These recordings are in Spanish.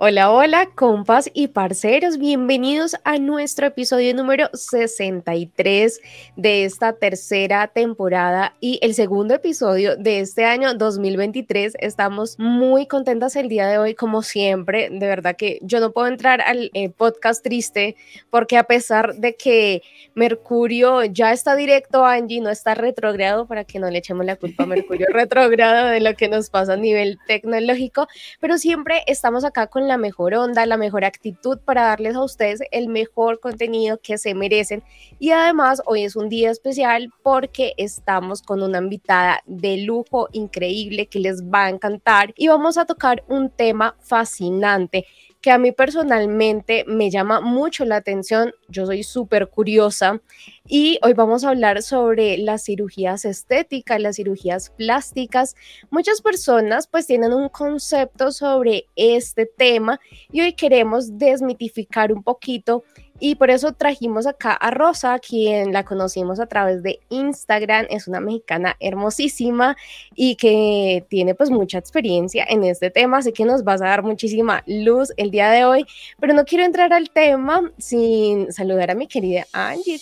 Hola, hola, compas y parceros, bienvenidos a nuestro episodio número 63 de esta tercera temporada y el segundo episodio de este año 2023. Estamos muy contentas el día de hoy, como siempre. De verdad que yo no puedo entrar al eh, podcast triste porque a pesar de que Mercurio ya está directo, Angie no está retrogrado para que no le echemos la culpa a Mercurio retrogrado de lo que nos pasa a nivel tecnológico, pero siempre estamos acá con la mejor onda, la mejor actitud para darles a ustedes el mejor contenido que se merecen. Y además hoy es un día especial porque estamos con una invitada de lujo increíble que les va a encantar y vamos a tocar un tema fascinante que a mí personalmente me llama mucho la atención. Yo soy súper curiosa y hoy vamos a hablar sobre las cirugías estéticas, las cirugías plásticas. Muchas personas pues tienen un concepto sobre este tema y hoy queremos desmitificar un poquito y por eso trajimos acá a Rosa, quien la conocimos a través de Instagram, es una mexicana hermosísima y que tiene pues mucha experiencia en este tema, así que nos vas a dar muchísima luz el día de hoy, pero no quiero entrar al tema sin saludar a mi querida Angie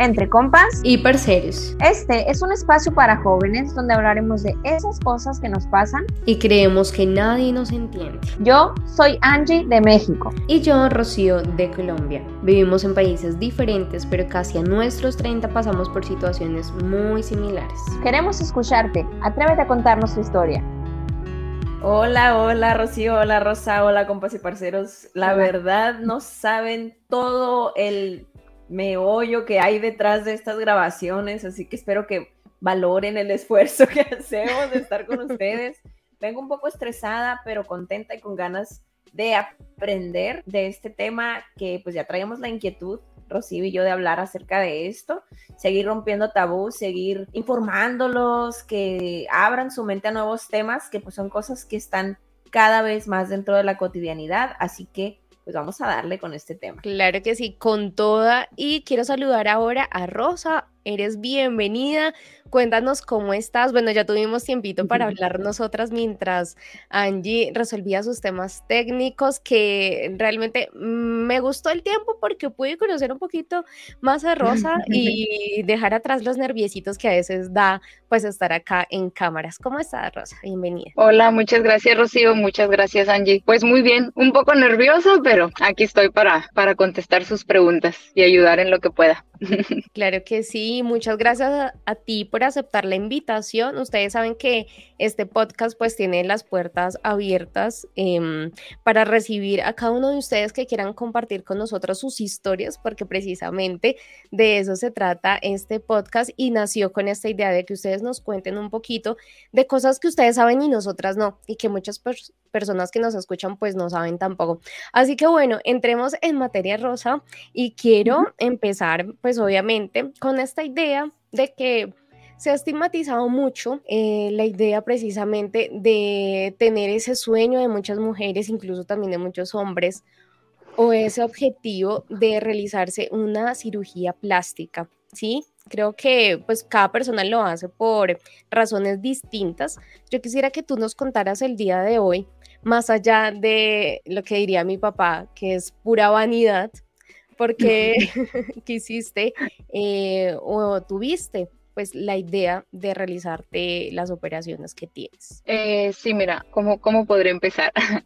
entre compas y parceros. Este es un espacio para jóvenes donde hablaremos de esas cosas que nos pasan y creemos que nadie nos entiende. Yo soy Angie de México y yo Rocío de Colombia. Vivimos en países diferentes, pero casi a nuestros 30 pasamos por situaciones muy similares. Queremos escucharte. Atrévete a contarnos tu historia. Hola, hola Rocío, hola Rosa, hola compas y parceros. La verdad no saben todo el meollo que hay detrás de estas grabaciones, así que espero que valoren el esfuerzo que hacemos de estar con ustedes. Vengo un poco estresada, pero contenta y con ganas de aprender de este tema que pues ya traíamos la inquietud, Rocío y yo, de hablar acerca de esto, seguir rompiendo tabú, seguir informándolos, que abran su mente a nuevos temas, que pues son cosas que están cada vez más dentro de la cotidianidad, así que pues vamos a darle con este tema. Claro que sí, con toda. Y quiero saludar ahora a Rosa. Eres bienvenida. Cuéntanos cómo estás. Bueno, ya tuvimos tiempito para hablar nosotras mientras Angie resolvía sus temas técnicos, que realmente me gustó el tiempo porque pude conocer un poquito más a Rosa y dejar atrás los nerviositos que a veces da pues estar acá en cámaras. ¿Cómo estás, Rosa? Bienvenida. Hola, muchas gracias, Rocío. Muchas gracias, Angie. Pues muy bien, un poco nerviosa, pero aquí estoy para, para contestar sus preguntas y ayudar en lo que pueda. Claro que sí, muchas gracias a, ti por aceptar la invitación. Ustedes saben que este podcast pues tiene las puertas abiertas em, para recibir a cada uno de ustedes que quieran compartir con nosotros sus historias, porque precisamente de eso se trata este podcast y nació con esta idea de que ustedes nos cuenten un poquito de cosas que ustedes saben y nosotras no, y que muchas personas que nos escuchan pues no saben tampoco. Así que bueno, entremos en materia rosa y quiero empezar pues obviamente con esta idea de que se ha estigmatizado mucho eh, la idea precisamente de tener ese sueño de muchas mujeres, incluso también de muchos hombres, o ese objetivo de realizarse una cirugía plástica, ¿sí? Creo que pues cada persona lo hace por razones distintas. Yo quisiera que tú nos contaras el día de hoy, más allá de lo que diría mi papá, que es pura vanidad, porque quisiste eh, o tuviste pues la idea de realizarte las operaciones que tienes? Eh, sí, mira, ¿cómo, ¿cómo podré empezar?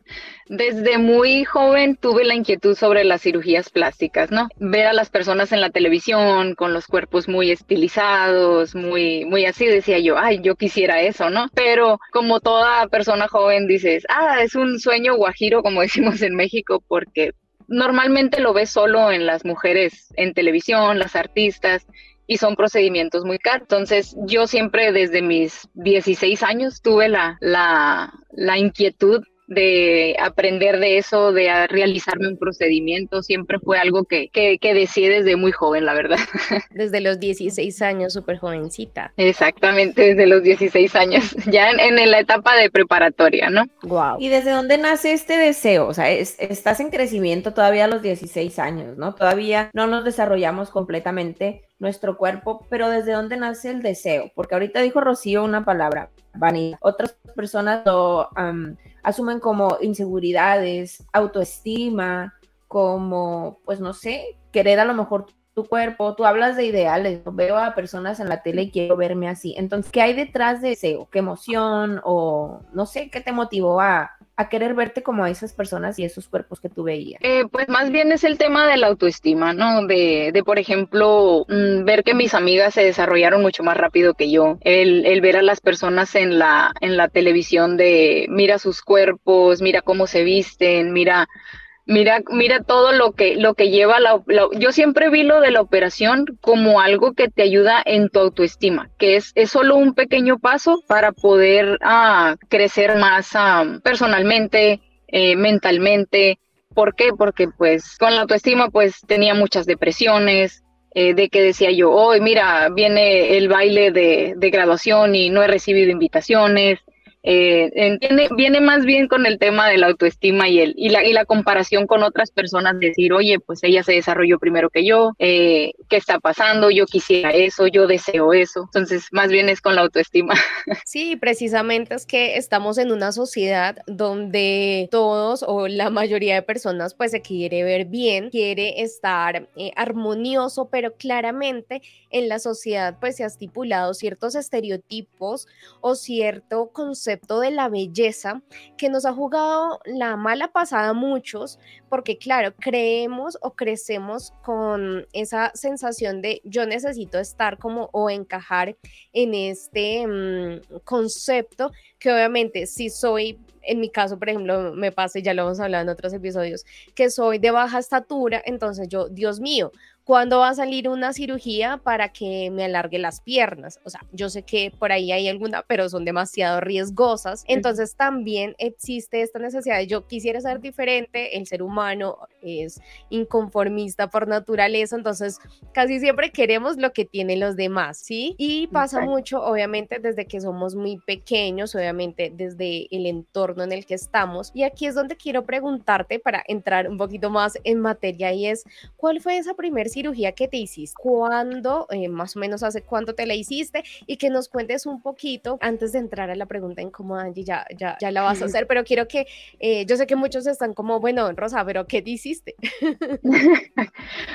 Desde muy joven tuve la inquietud sobre las cirugías plásticas, ¿no? Ver a las personas en la televisión con los cuerpos muy estilizados, muy, muy así, decía yo, ay, yo quisiera eso, ¿no? Pero como toda persona joven dices, ah, es un sueño guajiro, como decimos en México, porque normalmente lo ves solo en las mujeres en televisión, las artistas, y son procedimientos muy caros. Entonces, yo siempre desde mis 16 años tuve la, la, la inquietud de aprender de eso, de realizarme un procedimiento, siempre fue algo que, que, que deseé desde muy joven, la verdad. Desde los 16 años, súper jovencita. Exactamente, desde los 16 años, ya en, la etapa de preparatoria, ¿no? Wow. ¿Y desde dónde nace este deseo? O sea, estás en crecimiento todavía a los 16 años, ¿no? Todavía no nos desarrollamos completamente nuestro cuerpo, pero ¿desde dónde nace el deseo? Porque ahorita dijo Rocío una palabra, vanidad. Otras personas lo asumen como inseguridades, autoestima, como, pues no sé, querer a lo mejor tu cuerpo, tú hablas de ideales, veo a personas en la tele y quiero verme así. Entonces, ¿qué hay detrás de deseo? ¿Qué emoción o no sé qué te motivó a, a querer verte como a esas personas y esos cuerpos que tú veías? Eh, pues más bien es el tema de la autoestima, ¿no? De, de por ejemplo, mm, ver que mis amigas se desarrollaron mucho más rápido que yo, el, el, ver a las personas en la, en la televisión de mira sus cuerpos, mira cómo se visten, mira Mira, mira todo lo que, lo que lleva la, Yo siempre vi lo de la operación como algo que te ayuda en tu autoestima, que es, es solo un pequeño paso para poder ah, crecer más ah, personalmente, eh, mentalmente. ¿Por qué? Porque pues con la autoestima pues tenía muchas depresiones, eh, de que decía yo, hoy mira, viene el baile de, de graduación y no he recibido invitaciones, eh, viene más bien con el tema de la autoestima y, el, y, la, y la comparación con otras personas, decir, oye, pues ella se desarrolló primero que yo, eh, ¿qué está pasando? Yo quisiera eso, yo deseo eso. Entonces, más bien es con la autoestima. Sí, precisamente es que estamos en una sociedad donde todos o la mayoría de personas pues se quiere ver bien, quiere estar eh, armonioso, pero claramente en la sociedad pues se ha estipulado ciertos estereotipos o cierto concepto de la belleza que nos ha jugado la mala pasada a muchos, porque claro, creemos o crecemos con esa sensación de yo necesito estar como o encajar en este mm, concepto que obviamente si soy en mi caso, por ejemplo, me pasa, ya lo hemos hablado en otros episodios, que soy de baja estatura, entonces yo, Dios mío, ¿Cuándo va a salir una cirugía para que me alargue las piernas? O sea, yo sé que por ahí hay alguna, pero son demasiado riesgosas. Entonces también existe esta necesidad de yo quisiera ser diferente, el ser humano es inconformista por naturaleza, entonces casi siempre queremos lo que tienen los demás, ¿sí? Y pasa mucho, obviamente, desde que somos muy pequeños, obviamente desde el entorno en el que estamos. Y aquí es donde quiero preguntarte para entrar un poquito más en materia y es, ¿cuál fue esa primera cirugía que te hiciste, cuándo, eh, más o menos hace cuánto te la hiciste y que nos cuentes un poquito antes de entrar a la pregunta en cómo Angie ya, ya, ya la vas a hacer, pero quiero que, eh, yo sé que muchos están como, bueno, Rosa, pero ¿qué te hiciste?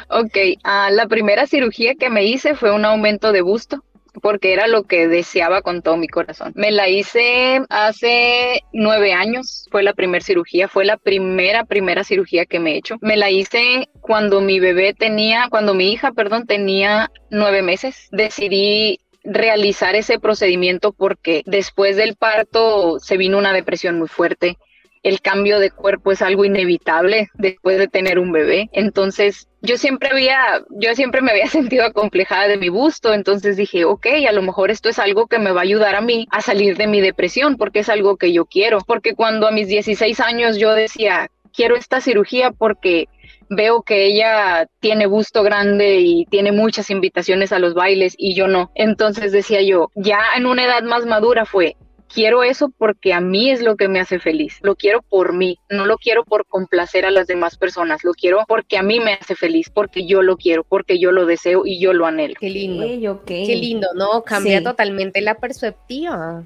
Ok, uh, la primera cirugía que me hice fue un aumento de busto porque era lo que deseaba con todo mi corazón. Me la hice hace nueve años, fue la primera cirugía, fue la primera, primera cirugía que me he hecho. Me la hice cuando mi bebé tenía, cuando mi hija, perdón, tenía nueve meses. Decidí realizar ese procedimiento porque después del parto se vino una depresión muy fuerte el cambio de cuerpo es algo inevitable después de tener un bebé. Entonces, yo siempre había, yo siempre me había sentido acomplejada de mi busto, entonces dije, ok, a lo mejor esto es algo que me va a ayudar a mí a salir de mi depresión, porque es algo que yo quiero. Porque cuando a mis 16 años yo decía, quiero esta cirugía porque veo que ella tiene busto grande y tiene muchas invitaciones a los bailes y yo no. Entonces decía yo, ya en una edad más madura fue, quiero eso porque a mí es lo que me hace feliz. Lo quiero por mí, no lo quiero por complacer a las demás personas, lo quiero porque a mí me hace feliz, porque yo lo quiero, porque yo lo deseo y yo lo anhelo. Qué lindo. Qué lindo, ¿no? Cambia totalmente la perspectiva.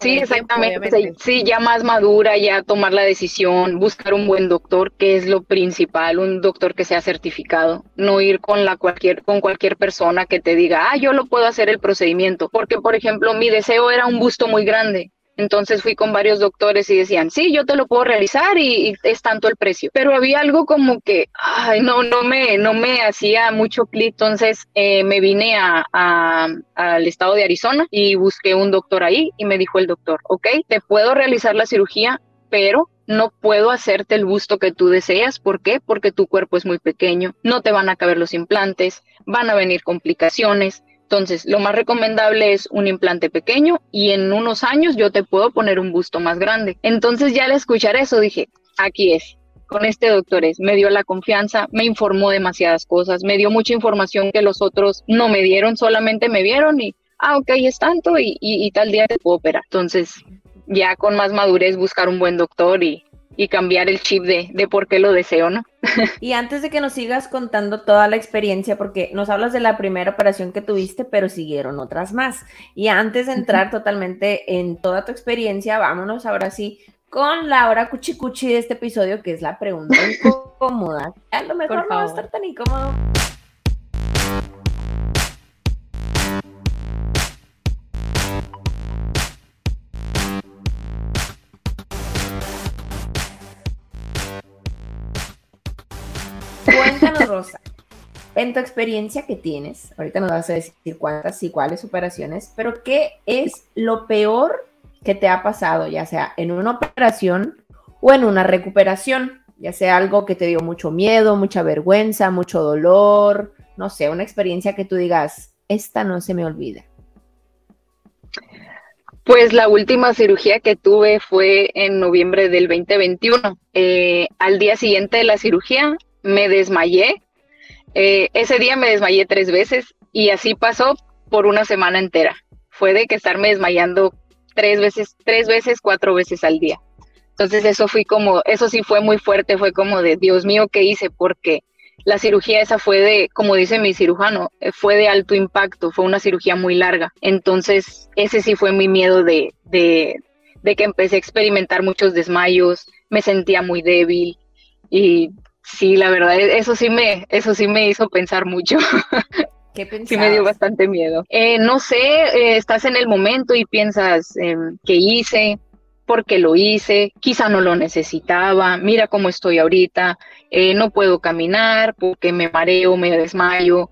Sí, exactamente. Sí, ya más madura, ya tomar la decisión, buscar un buen doctor, que es lo principal, un doctor que sea certificado, no ir con la cualquier con cualquier persona que te diga, "Ah, yo lo puedo hacer el procedimiento", porque por ejemplo, mi deseo era un busto muy grande entonces fui con varios doctores y decían, sí, yo te lo puedo realizar y, es tanto el precio. Pero había algo como que, ay, no, no me, no me hacía mucho clic. Entonces eh, me vine a, al estado de Arizona y busqué un doctor ahí y me dijo el doctor, ok, te puedo realizar la cirugía, pero no puedo hacerte el busto que tú deseas. ¿Por qué? Porque tu cuerpo es muy pequeño, no te van a caber los implantes, van a venir complicaciones. Entonces, lo más recomendable es un implante pequeño y en unos años yo te puedo poner un busto más grande. Entonces, ya al escuchar eso dije, aquí es, con este doctor es, me dio la confianza, me informó demasiadas cosas, me dio mucha información que los otros no me dieron, solamente me vieron y, ah, ok, es tanto y, tal día te puedo operar. Entonces, ya con más madurez buscar un buen doctor y, cambiar el chip de, de por qué lo deseo, ¿no? Y antes de que nos sigas contando toda la experiencia, porque nos hablas de la primera operación que tuviste, pero siguieron otras más. Y antes de entrar totalmente en toda tu experiencia, vámonos ahora sí con la hora cuchicuchi de este episodio, que es la pregunta incómoda. A lo mejor no va a estar tan incómodo. En tu experiencia que tienes, ahorita nos vas a decir cuántas y cuáles operaciones, pero ¿qué es lo peor que te ha pasado, ya sea en una operación o en una recuperación? Ya sea algo que te dio mucho miedo, mucha vergüenza, mucho dolor, no sé, una experiencia que tú digas, esta no se me olvida. Pues la última cirugía que tuve fue en noviembre del 2021. Eh, al día siguiente de la cirugía me desmayé. Eh, ese día me desmayé tres veces y así pasó por una semana entera. Fue de que estarme desmayando tres veces, tres veces, cuatro veces al día. Entonces eso fue como, eso sí fue muy fuerte, fue como de, Dios mío, ¿qué hice? Porque la cirugía esa fue de, como dice mi cirujano, eh, fue de alto impacto, fue una cirugía muy larga. Entonces ese sí fue mi miedo de, de, de que empecé a experimentar muchos desmayos, me sentía muy débil y Sí, la verdad, e-, eso sí me, eso sí me hizo pensar mucho. ¿Qué sí me dio bastante miedo. Eh, no sé, eh, estás en el momento y piensas em, qué hice, por qué lo hice, quizá no lo necesitaba, mira cómo estoy ahorita, eh, no puedo caminar porque me mareo, me desmayo,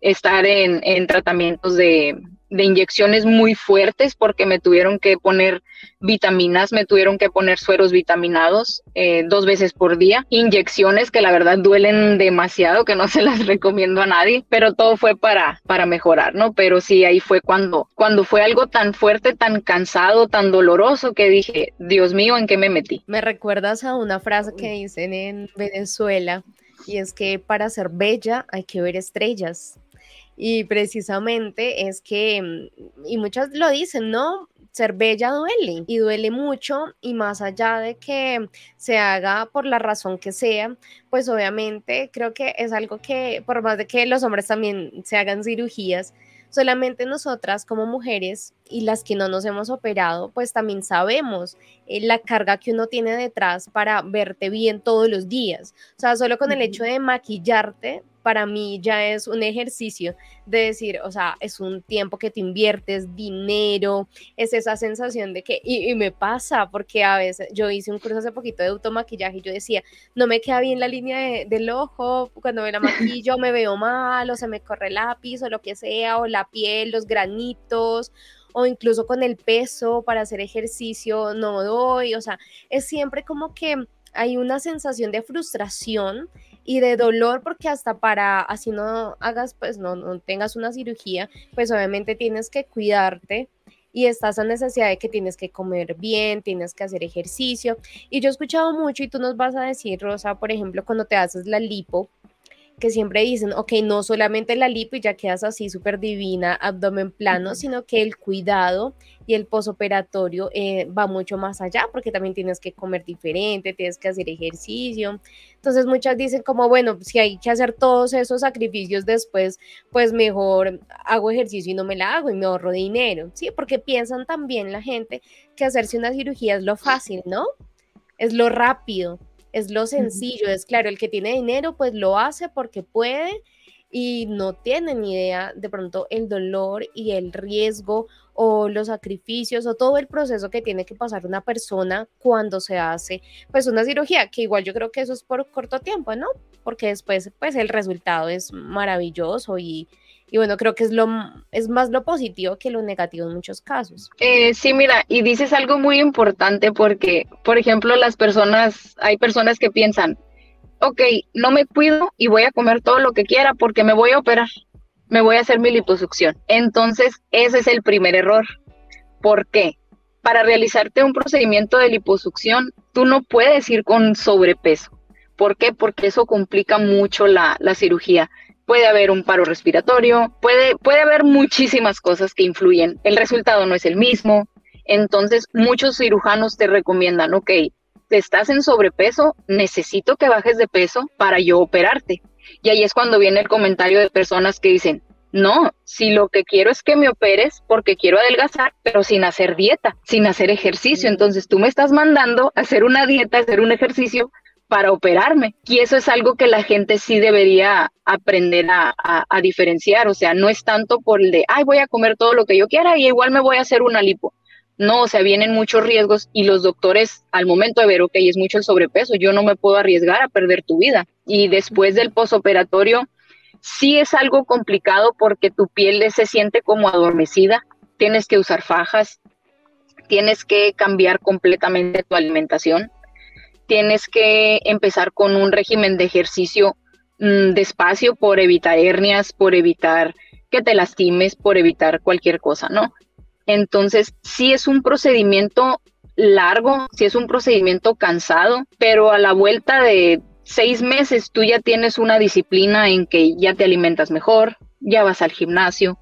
estar en, en tratamientos de, de inyecciones muy fuertes porque me tuvieron que poner vitaminas, me tuvieron que poner sueros vitaminados eh, dos veces por día, inyecciones que la verdad duelen demasiado, que no se las recomiendo a nadie, pero todo fue para, para mejorar, ¿no? Pero sí, ahí fue cuando, cuando fue algo tan fuerte, tan cansado, tan doloroso que dije, Dios mío, ¿en qué me metí? Me recuerdas a una frase que dicen en Venezuela y es que para ser bella hay que ver estrellas. Y precisamente es que, mm, y muchas lo dicen, ¿no? Ser bella duele y duele mucho y más allá de que se haga por la razón que sea, pues obviamente creo que es algo que por más de que los hombres también se hagan cirugías, solamente nosotras como mujeres y las que no nos hemos operado, pues también sabemos eh, la carga que uno tiene detrás para verte bien todos los días. O sea, solo con el hecho de maquillarte, para mí ya es un ejercicio de decir, o sea, es un tiempo que te inviertes, dinero, es esa sensación de que, y, me pasa, porque a veces yo hice un curso hace poquito de automaquillaje y yo decía, no me queda bien la línea del ojo, cuando me la maquillo me veo mal, o se me corre el lápiz o lo que sea, o la piel, los granitos, o incluso con el peso para hacer ejercicio no doy, o sea, es siempre como que hay una sensación de frustración y de dolor porque hasta para así no hagas pues no, no tengas una cirugía pues obviamente tienes que cuidarte y estás a necesidad de que tienes que comer bien, tienes que hacer ejercicio. Y yo he escuchado mucho y tú nos vas a decir, Rosa, por ejemplo, cuando te haces la lipo, que siempre dicen, ok, no solamente la lipo y ya quedas así súper divina, abdomen plano, sino que el cuidado y el posoperatorio eh, va mucho más allá porque también tienes que comer diferente, tienes que hacer ejercicio. Entonces muchas dicen como, bueno, si hay que hacer todos esos sacrificios después, pues mejor hago ejercicio y no me la hago y me ahorro dinero, ¿sí? Porque piensan también la gente que hacerse una cirugía es lo fácil, ¿no? Es lo rápido es lo sencillo, es claro, el que tiene dinero pues lo hace porque puede y no tiene ni idea de pronto el dolor y el riesgo o los sacrificios o todo el proceso que tiene que pasar una persona cuando se hace pues una cirugía, que igual yo creo que eso es por corto tiempo, ¿no? Porque después pues el resultado es maravilloso y, y bueno, creo que es, lo, es más lo positivo que lo negativo en muchos casos. Eh, sí, mira, y dices algo muy importante porque, por ejemplo, las personas, hay personas que piensan, ok, no me cuido y voy a comer todo lo que quiera porque me voy a operar, me voy a hacer mi liposucción. Entonces, ese es el primer error. ¿Por qué? Para realizarte un procedimiento de liposucción, tú no puedes ir con sobrepeso. ¿Por qué? Porque eso complica mucho la, la cirugía puede haber un paro respiratorio, puede, puede haber muchísimas cosas que influyen. El resultado no es el mismo. Entonces, muchos cirujanos te recomiendan, ok, estás en sobrepeso, necesito que bajes de peso para yo operarte. Y ahí es cuando viene el comentario de personas que dicen, no, si lo que quiero es que me operes porque quiero adelgazar, pero sin hacer dieta, sin hacer ejercicio. Entonces tú me estás mandando a hacer una dieta, hacer un ejercicio para operarme. Y eso es algo que la gente sí debería aprender a, diferenciar. O sea, no es tanto por el de, ay, voy a comer todo lo que yo quiera y igual me voy a hacer una lipo. No, o sea, vienen muchos riesgos y los doctores al momento de ver, ok, es mucho el sobrepeso, yo no me puedo arriesgar a perder tu vida. Y después del posoperatorio, Sí es algo complicado porque tu piel se siente como adormecida, tienes que usar fajas, tienes que cambiar completamente tu alimentación, tienes que empezar con un régimen de ejercicio mm, despacio por evitar hernias, por evitar que te lastimes, por evitar cualquier cosa, ¿no? Entonces, sí es un procedimiento largo, sí es un procedimiento cansado, pero a la vuelta de seis meses tú ya tienes una disciplina en que ya te alimentas mejor, ya vas al gimnasio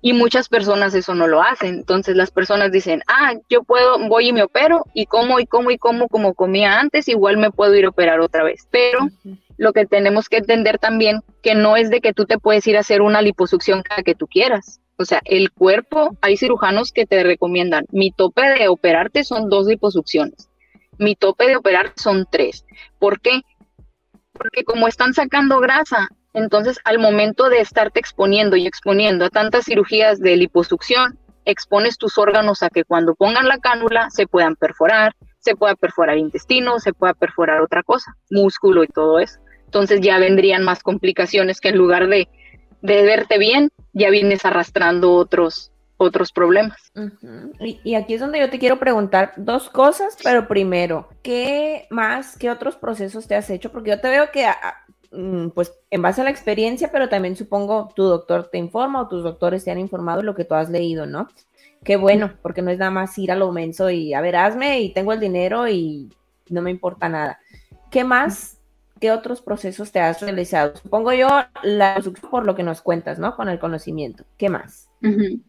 y muchas personas eso no lo hacen. Entonces las personas dicen, ah, yo puedo, voy y me opero y como y como y como como comía antes, igual me puedo ir a operar otra vez. Pero lo que tenemos que entender también que no es de que tú te puedes ir a hacer una liposucción cada que tú quieras. O sea, el cuerpo, hay cirujanos que te recomiendan, mi tope de operarte son dos liposucciones. Mi tope de operar son tres. ¿Por qué? porque como están sacando grasa, entonces al momento de estarte exponiendo y exponiendo a tantas cirugías de liposucción, expones tus órganos a que cuando pongan la cánula se puedan perforar, se pueda perforar intestino, se pueda perforar otra cosa, músculo y todo eso. Entonces ya vendrían más complicaciones que en lugar de, de verte bien, ya vienes arrastrando otros, otros problemas. y, aquí es donde yo te quiero preguntar dos cosas, pero primero, ¿qué más, qué otros procesos te has hecho? Porque yo te veo que, pues, en base a la experiencia, pero también supongo tu doctor te informa o tus doctores te han informado lo que tú has leído, ¿no? Qué bueno, porque no es nada más ir a lo menso y, a ver, hazme y tengo el dinero y no me importa nada. ¿Qué más ¿qué otros procesos te has realizado? Supongo yo, la por lo que nos cuentas, ¿no? Con el conocimiento. ¿Qué más?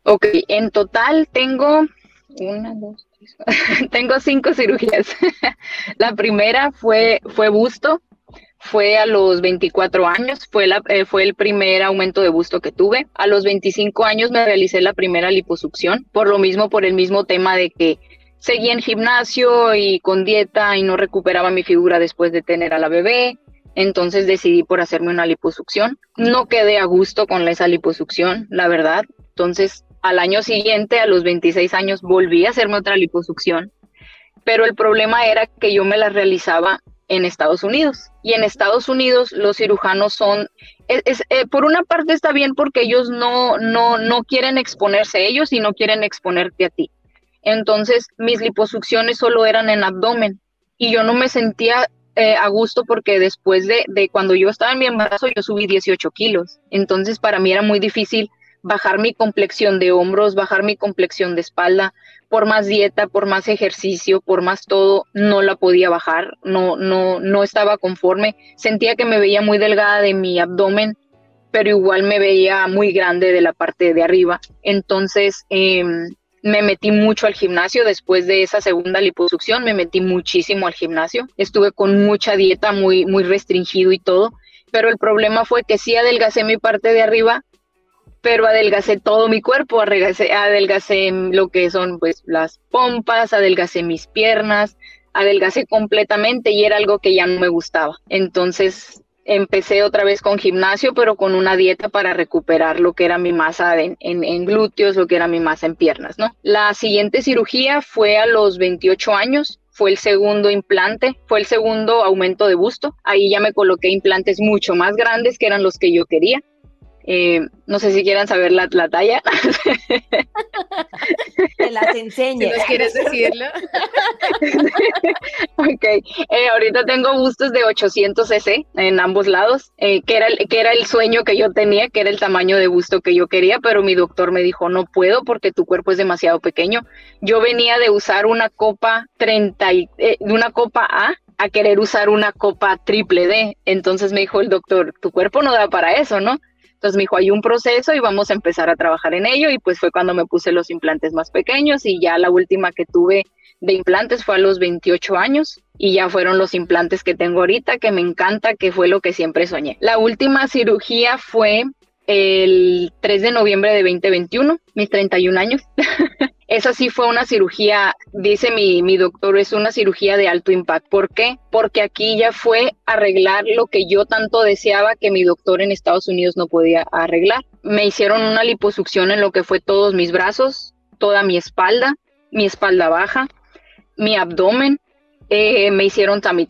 Ok, en total tengo una, dos, tres, tengo cinco cirugías. la primera fue, fue busto, fue a los 24 años, fue, la, eh, fue el primer aumento de busto que tuve. A los 25 años me realicé la primera liposucción, por lo mismo, por el mismo tema de que seguía en gimnasio y con dieta y no recuperaba mi figura después de tener a la bebé. Entonces decidí por hacerme una liposucción. No quedé a gusto con esa liposucción, la verdad. Entonces al año siguiente, a los 26 años, volví a hacerme otra liposucción. Pero el problema era que yo me la realizaba en Estados Unidos. Y en Estados Unidos los cirujanos son, es, eh, por una parte está bien porque ellos no, no, no quieren exponerse ellos y no quieren exponerte a ti. Entonces, mis liposucciones solo eran en abdomen y yo no me sentía eh, a gusto porque después de, de, cuando yo estaba en mi embarazo, yo subí 18 kilos. Entonces, para mí era muy difícil bajar mi complexión de hombros, bajar mi complexión de espalda. Por más dieta, por más ejercicio, por más todo, no la podía bajar. No, no, no estaba conforme. Sentía que me veía muy delgada de mi abdomen pero igual me veía muy grande de la parte de arriba. Entonces, eh, me metí mucho al gimnasio después de esa segunda liposucción, me metí muchísimo al gimnasio. Estuve con mucha dieta, muy, muy restringido y todo. Pero el problema fue que sí adelgacé mi parte de arriba, pero adelgacé todo mi cuerpo, adelgacé, lo que son pues las pompas, adelgacé mis piernas, adelgacé completamente y era algo que ya no me gustaba. Entonces empecé otra vez con gimnasio, pero con una dieta para recuperar lo que era mi masa en, en, glúteos, lo que era mi masa en piernas, ¿no? La siguiente cirugía fue a los 28 años, fue el segundo implante, fue el segundo aumento de busto. Ahí ya me coloqué implantes mucho más grandes que eran los que yo quería. Eh, no sé si quieran saber la, la talla. Te las enseñe. Si quieres decirlo. ok, eh, ahorita tengo bustos de 800 cc en ambos lados, eh, que, era el, que era el sueño que yo tenía, que era el tamaño de busto que yo quería, pero mi doctor me dijo, no puedo porque tu cuerpo es demasiado pequeño. Yo venía de usar una copa 30, de una copa A a querer usar una copa triple D. Entonces me dijo el doctor, tu cuerpo no da para eso, ¿no? Entonces me dijo, hay un proceso y vamos a empezar a trabajar en ello y pues fue cuando me puse los implantes más pequeños y ya la última que tuve de implantes fue a los 28 años y ya fueron los implantes que tengo ahorita, que me encanta, que fue lo que siempre soñé. La última cirugía fue el 3 de noviembre de 2021, mis 31 años. Esa sí fue una cirugía, dice mi, mi, doctor, es una cirugía de alto impacto. ¿Por qué? Porque aquí ya fue arreglar lo que yo tanto deseaba que mi doctor en Estados Unidos no podía arreglar. Me hicieron una liposucción en lo que fue todos mis brazos, toda mi espalda, mi espalda baja, mi abdomen, eh, me hicieron tummy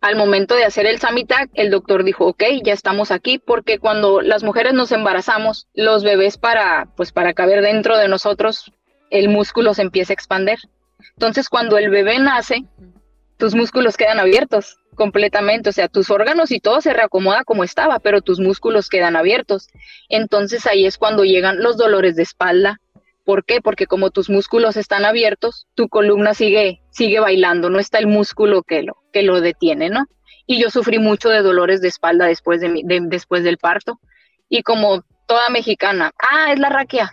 al momento de hacer el Samitac, el doctor dijo, ok, ya estamos aquí, porque cuando las mujeres nos embarazamos, los bebés para, pues para caber dentro de nosotros, el músculo se empieza a expander. Entonces, cuando el bebé nace, tus músculos quedan abiertos completamente, o sea, tus órganos y todo se reacomoda como estaba, pero tus músculos quedan abiertos. Entonces ahí es cuando llegan los dolores de espalda, ¿Por qué? Porque como tus músculos están abiertos, tu columna sigue, sigue bailando, no está el músculo que lo, que lo detiene, ¿no? Y yo sufrí mucho de dolores de espalda después, de, después del parto. Y como toda mexicana, ah, es la raquia,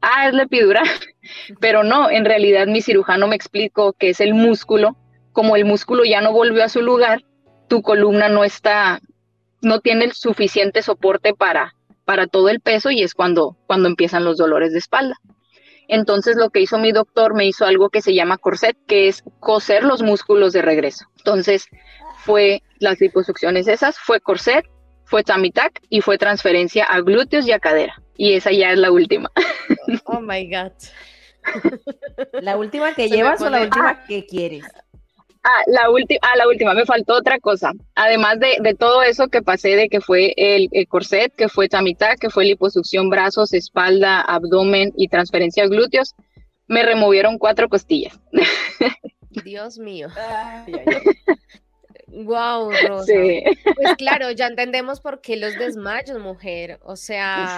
ah, es la epidural. Pero no, en realidad mi cirujano me explicó que es el músculo. Como el músculo ya no volvió a su lugar, tu columna no está, no tiene el suficiente soporte para, para todo el peso y es cuando, cuando empiezan los dolores de espalda. Entonces lo que hizo mi doctor me hizo algo que se llama corset, que es coser los músculos de regreso. Entonces fue las liposucciones esas, fue corset, fue tamitac y fue transferencia a glúteos y a cadera. Y esa ya es la última. Oh my God. ¿La última que llevas o la última que quieres? Ah, la última, ah, la última, me faltó otra cosa. Además de, de todo eso que pasé, de que fue el, corset, que fue tamita, que fue liposucción, brazos, espalda, abdomen y transferencia de glúteos, me removieron cuatro costillas. Dios mío. Wow, Rosa. Pues claro, ya entendemos por qué los desmayos, mujer. O sea,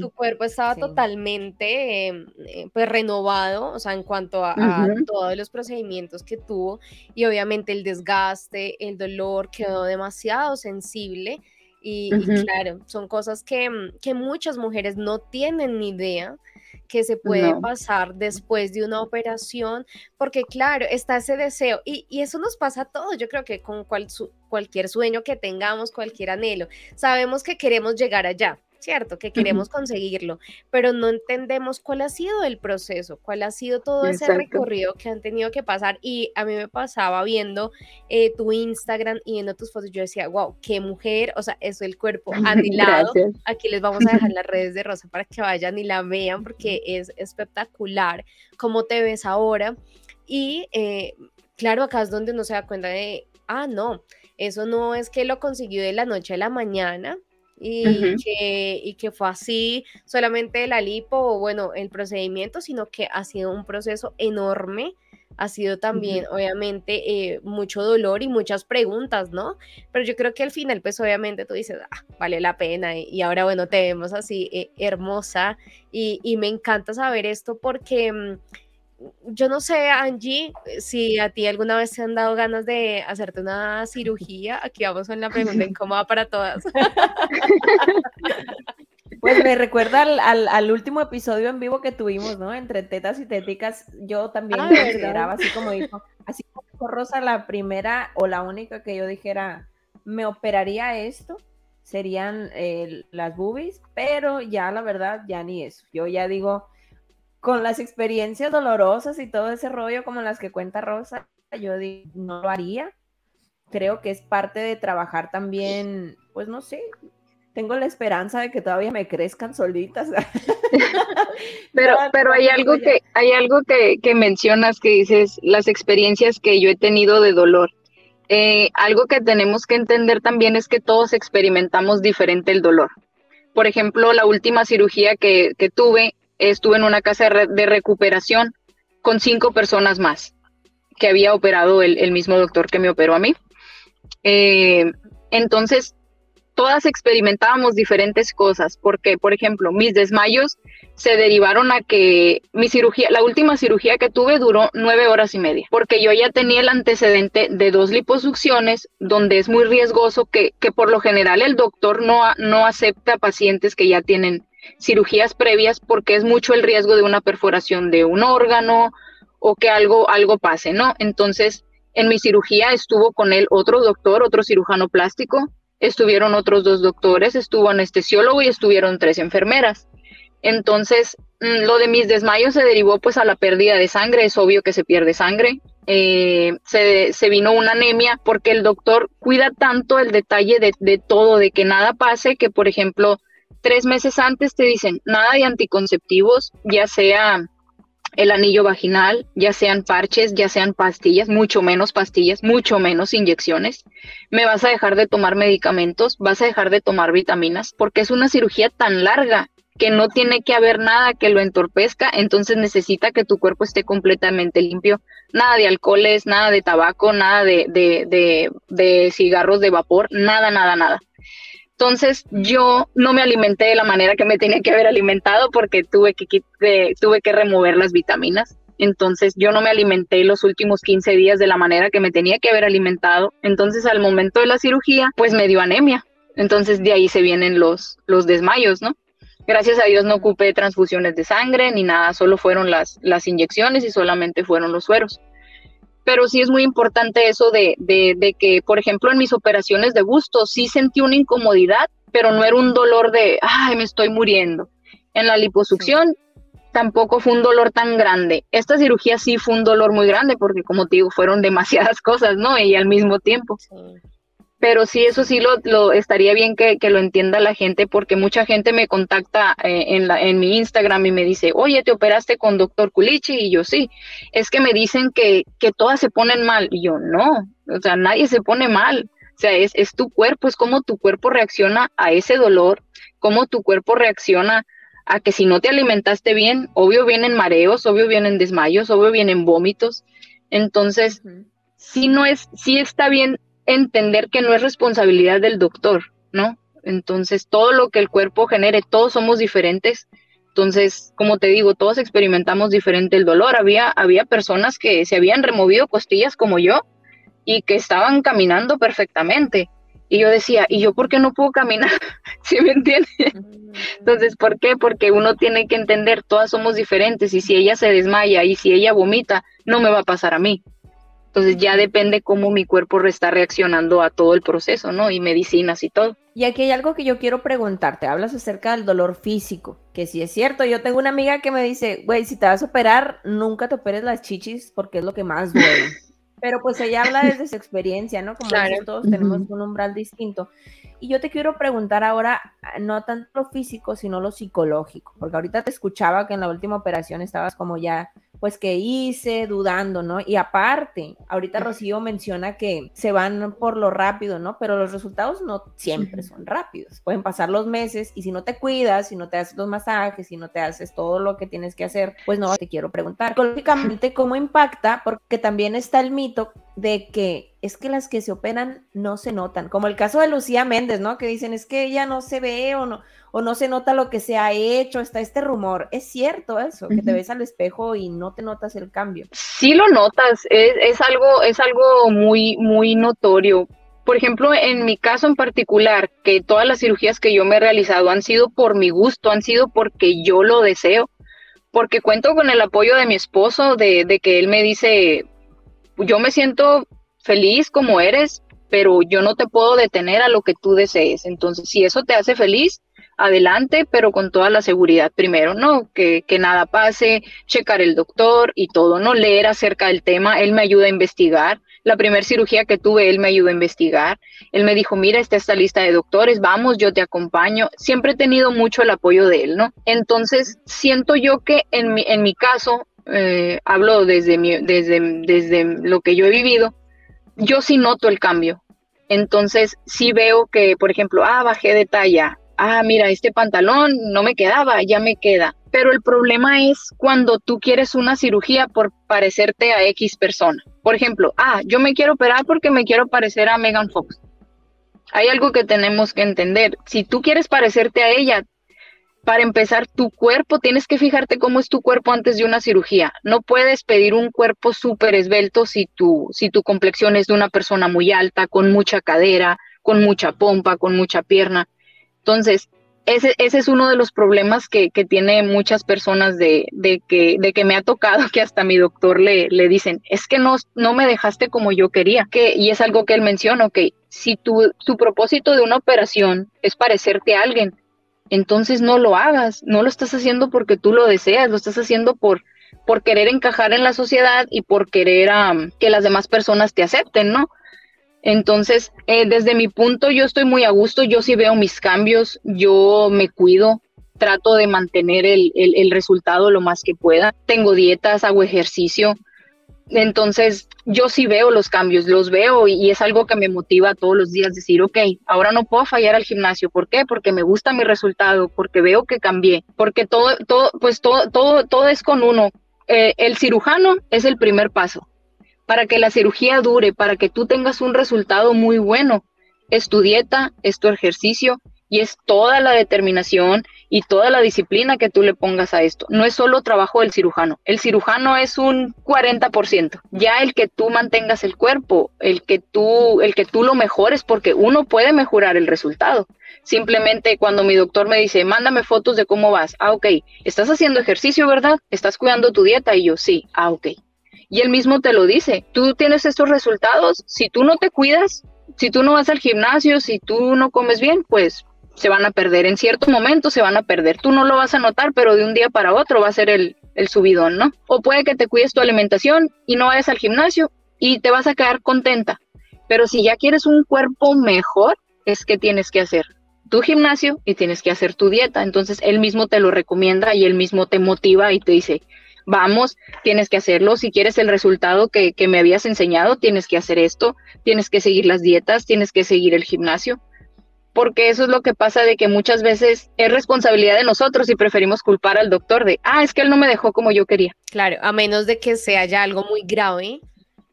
tu cuerpo estaba totalmente em, eh, pues renovado, o sea, en cuanto a, todos los procedimientos que tuvo y obviamente el desgaste, el dolor quedó demasiado sensible. Y, claro, son cosas que, que muchas mujeres no tienen ni idea que se puede pasar después de una operación, porque claro, está ese deseo y, eso nos pasa a todos, yo creo que con cualquier sueño que tengamos, cualquier anhelo, sabemos que queremos llegar allá, ¿cierto? Que queremos conseguirlo, pero no entendemos cuál ha sido el proceso, cuál ha sido todo ese recorrido que han tenido que pasar. Y a mí me pasaba viendo eh, tu Instagram y viendo tus fotos, yo decía, wow, qué mujer, o sea, eso el cuerpo anilado. Aquí les vamos a dejar las redes de Rosa para que vayan y la vean porque es espectacular cómo te ves ahora. Y eh, claro, acá es donde uno se da cuenta de, ah, no, eso no es que lo consiguió de la noche a la mañana, y, que, y que fue así solamente la lipo o bueno, el procedimiento, sino que ha sido un proceso enorme, ha sido también obviamente eh, mucho dolor y muchas preguntas, ¿no? Pero yo creo que al final pues obviamente tú dices, ah, vale la pena y, ahora bueno, te vemos así eh, hermosa y, y, me encanta saber esto porque... Yo no sé, Angie, si a ti alguna vez te han dado ganas de hacerte una cirugía. Aquí vamos con la pregunta incómoda para todas. Pues me recuerda al, último episodio en vivo que tuvimos, ¿no? Entre tetas y téticas. Yo también ah, consideraba así como dijo, así como Rosa, la primera o la única que yo dijera, me operaría esto, serían eh, las boobies, pero ya la verdad, ya ni eso. Yo ya digo, con las experiencias dolorosas y todo ese rollo como las que cuenta Rosa, yo no lo haría. Creo que es parte de trabajar también, pues no sé, tengo la esperanza de que todavía me crezcan solitas. pero, pero hay algo que, hay algo que, que, mencionas que dices, las experiencias que yo he tenido de dolor. Eh, algo que tenemos que entender también es que todos experimentamos diferente el dolor. Por ejemplo, la última cirugía que, que tuve, estuve en una casa de recuperación con cinco personas más que había operado el, mismo doctor que me operó a mí. Eh, entonces, todas experimentábamos diferentes cosas, porque, por ejemplo, mis desmayos se derivaron a que mi cirugía, la última cirugía que tuve duró nueve horas y media, porque yo ya tenía el antecedente de dos liposucciones, donde es muy riesgoso que, que por lo general el doctor no, no acepta pacientes que ya tienen cirugías previas porque es mucho el riesgo de una perforación de un órgano o que algo, algo pase, ¿no? Entonces, en mi cirugía estuvo con él otro doctor, otro cirujano plástico, estuvieron otros dos doctores, estuvo anestesiólogo y estuvieron tres enfermeras. Entonces, mm, lo de mis desmayos se derivó pues a la pérdida de sangre, es obvio que se pierde sangre. Eh, se, se, vino una anemia porque el doctor cuida tanto el detalle de, de todo, de que nada pase, que por ejemplo, tres meses antes te dicen nada de anticonceptivos, ya sea el anillo vaginal, ya sean parches, ya sean pastillas, mucho menos pastillas, mucho menos inyecciones. Me vas a dejar de tomar medicamentos, vas a dejar de tomar vitaminas, porque es una cirugía tan larga que no tiene que haber nada que lo entorpezca, entonces necesita que tu cuerpo esté completamente limpio. Nada de alcoholes, nada de tabaco, nada de, de, de, de cigarros de vapor, nada, nada, nada. Entonces yo no me alimenté de la manera que me tenía que haber alimentado porque tuve que, tuve que remover las vitaminas. Entonces yo no me alimenté los últimos 15 días de la manera que me tenía que haber alimentado. Entonces al momento de la cirugía, pues me dio anemia. Entonces de ahí se vienen los, los desmayos, ¿no? Gracias a Dios no ocupé transfusiones de sangre ni nada, solo fueron las, las inyecciones y solamente fueron los sueros pero sí es muy importante eso de, de, que, por ejemplo, en mis operaciones de busto sí sentí una incomodidad, pero no era un dolor de, ay, me estoy muriendo. En la liposucción tampoco fue un dolor tan grande. Esta cirugía sí fue un dolor muy grande porque, como te digo, fueron demasiadas cosas, ¿no? Y al mismo tiempo. Sí pero sí, eso sí lo, lo estaría bien que, que, lo entienda la gente, porque mucha gente me contacta eh, en, la, en mi Instagram y me dice, oye, ¿te operaste con doctor Culichi? Y yo sí, es que me dicen que, que todas se ponen mal. Y yo no, o sea, nadie se pone mal. O sea, es, es tu cuerpo, es como tu cuerpo reacciona a ese dolor, cómo tu cuerpo reacciona a que si no te alimentaste bien, obvio vienen mareos, obvio vienen desmayos, obvio vienen vómitos. Entonces, sí no es, sí está bien entender que no es responsabilidad del doctor, ¿no? Entonces, todo lo que el cuerpo genere, todos somos diferentes. Entonces, como te digo, todos experimentamos diferente el dolor. Había, había personas que se habían removido costillas como yo y que estaban caminando perfectamente. Y yo decía, ¿y yo por qué no puedo caminar? ¿Sí me entiendes? Entonces, ¿por qué? Porque uno tiene que entender, todas somos diferentes y si ella se desmaya y si ella vomita, no me va a pasar a mí. Entonces ya depende cómo mi cuerpo está reaccionando a todo el proceso, ¿no? Y medicinas y todo. Y aquí hay algo que yo quiero preguntarte. Hablas acerca del dolor físico, que si es cierto. Yo tengo una amiga que me dice, güey, si te vas a operar, nunca te operes las chichis porque es lo que más duele. Pero pues ella habla desde su experiencia, ¿no? Como todos tenemos un umbral distinto. Y yo te quiero preguntar ahora, no tanto lo físico, sino lo psicológico, porque ahorita te escuchaba que en la última operación estabas como ya pues que hice, dudando, ¿no? Y aparte, ahorita Rocío menciona que se van por lo rápido, ¿no? Pero los resultados no siempre son rápidos. Pueden pasar los meses y si no te cuidas, si no te haces los masajes, si no te haces todo lo que tienes que hacer, pues no te quiero preguntar. Psicológicamente, ¿cómo impacta? Porque también está el mito de que es que las que se operan no se notan, como el caso de Lucía Méndez, ¿no? Que dicen es que ella no se ve o no, o no se nota lo que se ha hecho, está este rumor. ¿Es cierto eso? Que te ves al espejo y no te notas el cambio. Sí lo notas, es, es algo, es algo muy, muy notorio. Por ejemplo, en mi caso en particular, que todas las cirugías que yo me he realizado han sido por mi gusto, han sido porque yo lo deseo, porque cuento con el apoyo de mi esposo, de, de que él me dice, yo me siento feliz como eres, pero yo no te puedo detener a lo que tú desees. Entonces, si eso te hace feliz, adelante, pero con toda la seguridad primero, ¿no? Que, que nada pase, checar el doctor y todo, ¿no? Leer acerca del tema, él me ayuda a investigar. La primera cirugía que tuve, él me ayudó a investigar. Él me dijo, mira, está esta lista de doctores, vamos, yo te acompaño. Siempre he tenido mucho el apoyo de él, ¿no? Entonces, siento yo que en mi, en mi caso, eh, hablo desde, desde, desde lo que yo he vivido, yo sí noto el cambio. Entonces, sí veo que, por ejemplo, ah, bajé de talla, ah, mira, este pantalón no me quedaba, ya me queda. Pero el problema es cuando tú quieres una cirugía por parecerte a X persona. Por ejemplo, ah, yo me quiero operar porque me quiero parecer a Megan Fox. Hay algo que tenemos que entender. Si tú quieres parecerte a ella, para empezar, tu cuerpo, tienes que fijarte cómo es tu cuerpo antes de una cirugía. No puedes pedir un cuerpo súper esbelto si tu, si tu complexión es de una persona muy alta, con mucha cadera, con mucha pompa, con mucha pierna. Entonces, ese, ese es uno de los problemas que, que tiene muchas personas de, de, que, de que me ha tocado, que hasta mi doctor le, le dicen, es que no, no me dejaste como yo quería. Que, y es algo que él menciona, ok, si tu, tu propósito de una operación es parecerte a alguien, entonces no lo hagas, no lo estás haciendo porque tú lo deseas, lo estás haciendo por, por querer encajar en la sociedad y por querer que las demás personas te acepten, ¿no? Entonces, eh, desde mi punto, yo estoy muy a gusto, yo sí veo mis cambios, yo me cuido, trato de mantener el, el resultado lo más que pueda, tengo dietas, hago ejercicio, entonces, yo sí veo los cambios, los veo y, es algo que me motiva todos los días decir, ok, ahora no puedo fallar al gimnasio. ¿Por qué? Porque me gusta mi resultado, porque veo que cambié, porque todo, todo, pues todo, todo, todo es con uno. Eh, el cirujano es el primer paso. Para que la cirugía dure, para que tú tengas un resultado muy bueno, es tu dieta, es tu ejercicio y es toda la determinación y toda la disciplina que tú le pongas a esto. No es solo trabajo del cirujano. El cirujano es un 40%. Ya el que tú mantengas el cuerpo, el que tú, el que tú lo mejores, porque uno puede mejorar el resultado. Simplemente cuando mi doctor me dice, mándame fotos de cómo vas. Ah, ok. ¿Estás haciendo ejercicio, verdad? ¿Estás cuidando tu dieta? Y yo, sí. Ah, ok. Y él mismo te lo dice. Tú tienes estos resultados. Si tú no te cuidas, si tú no vas al gimnasio, si tú no comes bien, pues se van a perder. En cierto momento se van a perder. Tú no lo vas a notar, pero de un día para otro va a ser el, el subidón, ¿no? O puede que te cuides tu alimentación y no vayas al gimnasio y te vas a quedar contenta. Pero si ya quieres un cuerpo mejor, es que tienes que hacer tu gimnasio y tienes que hacer tu dieta. Entonces él mismo te lo recomienda y él mismo te motiva y te dice, vamos, tienes que hacerlo. Si quieres el resultado que, que me habías enseñado, tienes que hacer esto, tienes que seguir las dietas, tienes que seguir el gimnasio porque eso es lo que pasa de que muchas veces es responsabilidad de nosotros y preferimos culpar al doctor de, ah, es que él no me dejó como yo quería. Claro, a menos de que sea ya algo muy grave,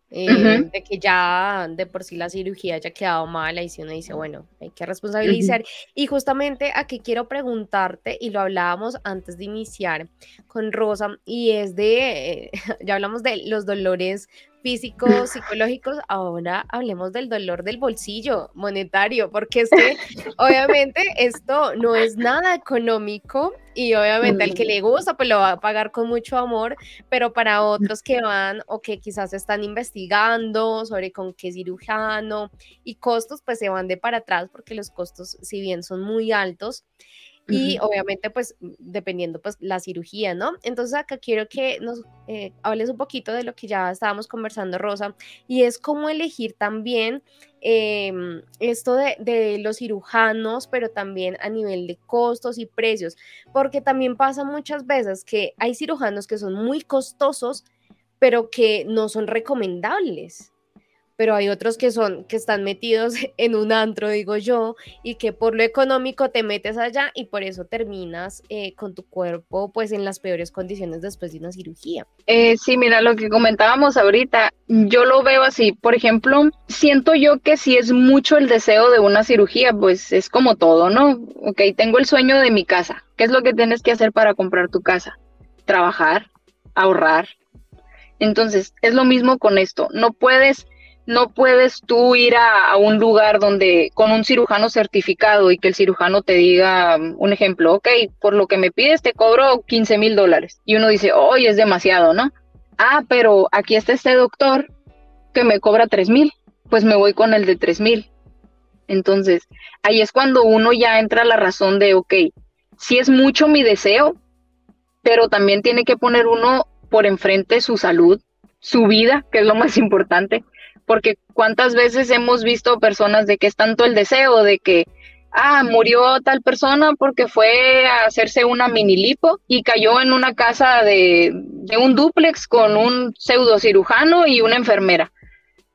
eh, de que ya de por sí la cirugía haya quedado mal, ahí sí uno dice, bueno, hay que responsabilizar. Y justamente aquí quiero preguntarte, y lo hablábamos antes de iniciar con Rosa, y es de, ya hablamos de los dolores físicos, psicológicos, ahora hablemos del dolor del bolsillo monetario, porque es que obviamente esto no es nada económico y obviamente al que le gusta pues lo va a pagar con mucho amor, pero para otros que van o que quizás están investigando sobre con qué cirujano y costos pues se van de para atrás porque los costos si bien son muy altos, y obviamente pues dependiendo pues la cirugía, ¿no? Entonces acá quiero que nos eh, hables un poquito de lo que ya estábamos conversando, Rosa, y es cómo elegir también em, esto de, de, los cirujanos, pero también a nivel de costos y precios, porque también pasa muchas veces que hay cirujanos que son muy costosos, pero que no son recomendables pero hay otros que son, que están metidos en un antro, digo yo, y que por lo económico te metes allá y por eso terminas eh, con tu cuerpo pues en las peores condiciones después de una cirugía. Eh, sí, mira, lo que comentábamos ahorita, yo lo veo así, por ejemplo, siento yo que si es mucho el deseo de una cirugía, pues es como todo, ¿no? Ok, tengo el sueño de mi casa, ¿qué es lo que tienes que hacer para comprar tu casa? Trabajar, ahorrar. Entonces, es lo mismo con esto, no puedes no puedes tú ir a, un lugar donde con un cirujano certificado y que el cirujano te diga um, un ejemplo, ok, por lo que me pides te cobro 15 mil dólares. Y uno dice, hoy es demasiado, ¿no? Ah, pero aquí está este doctor que me cobra 3 mil, pues me voy con el de 3 mil. Entonces, ahí es cuando uno ya entra a la razón de, ok, si es mucho mi deseo, pero también tiene que poner uno por enfrente su salud, su vida, que es lo más importante porque cuántas veces hemos visto personas de que es tanto el deseo de que, ah, murió tal persona porque fue a hacerse una mini lipo y cayó en una casa de, de un duplex con un pseudo cirujano y una enfermera.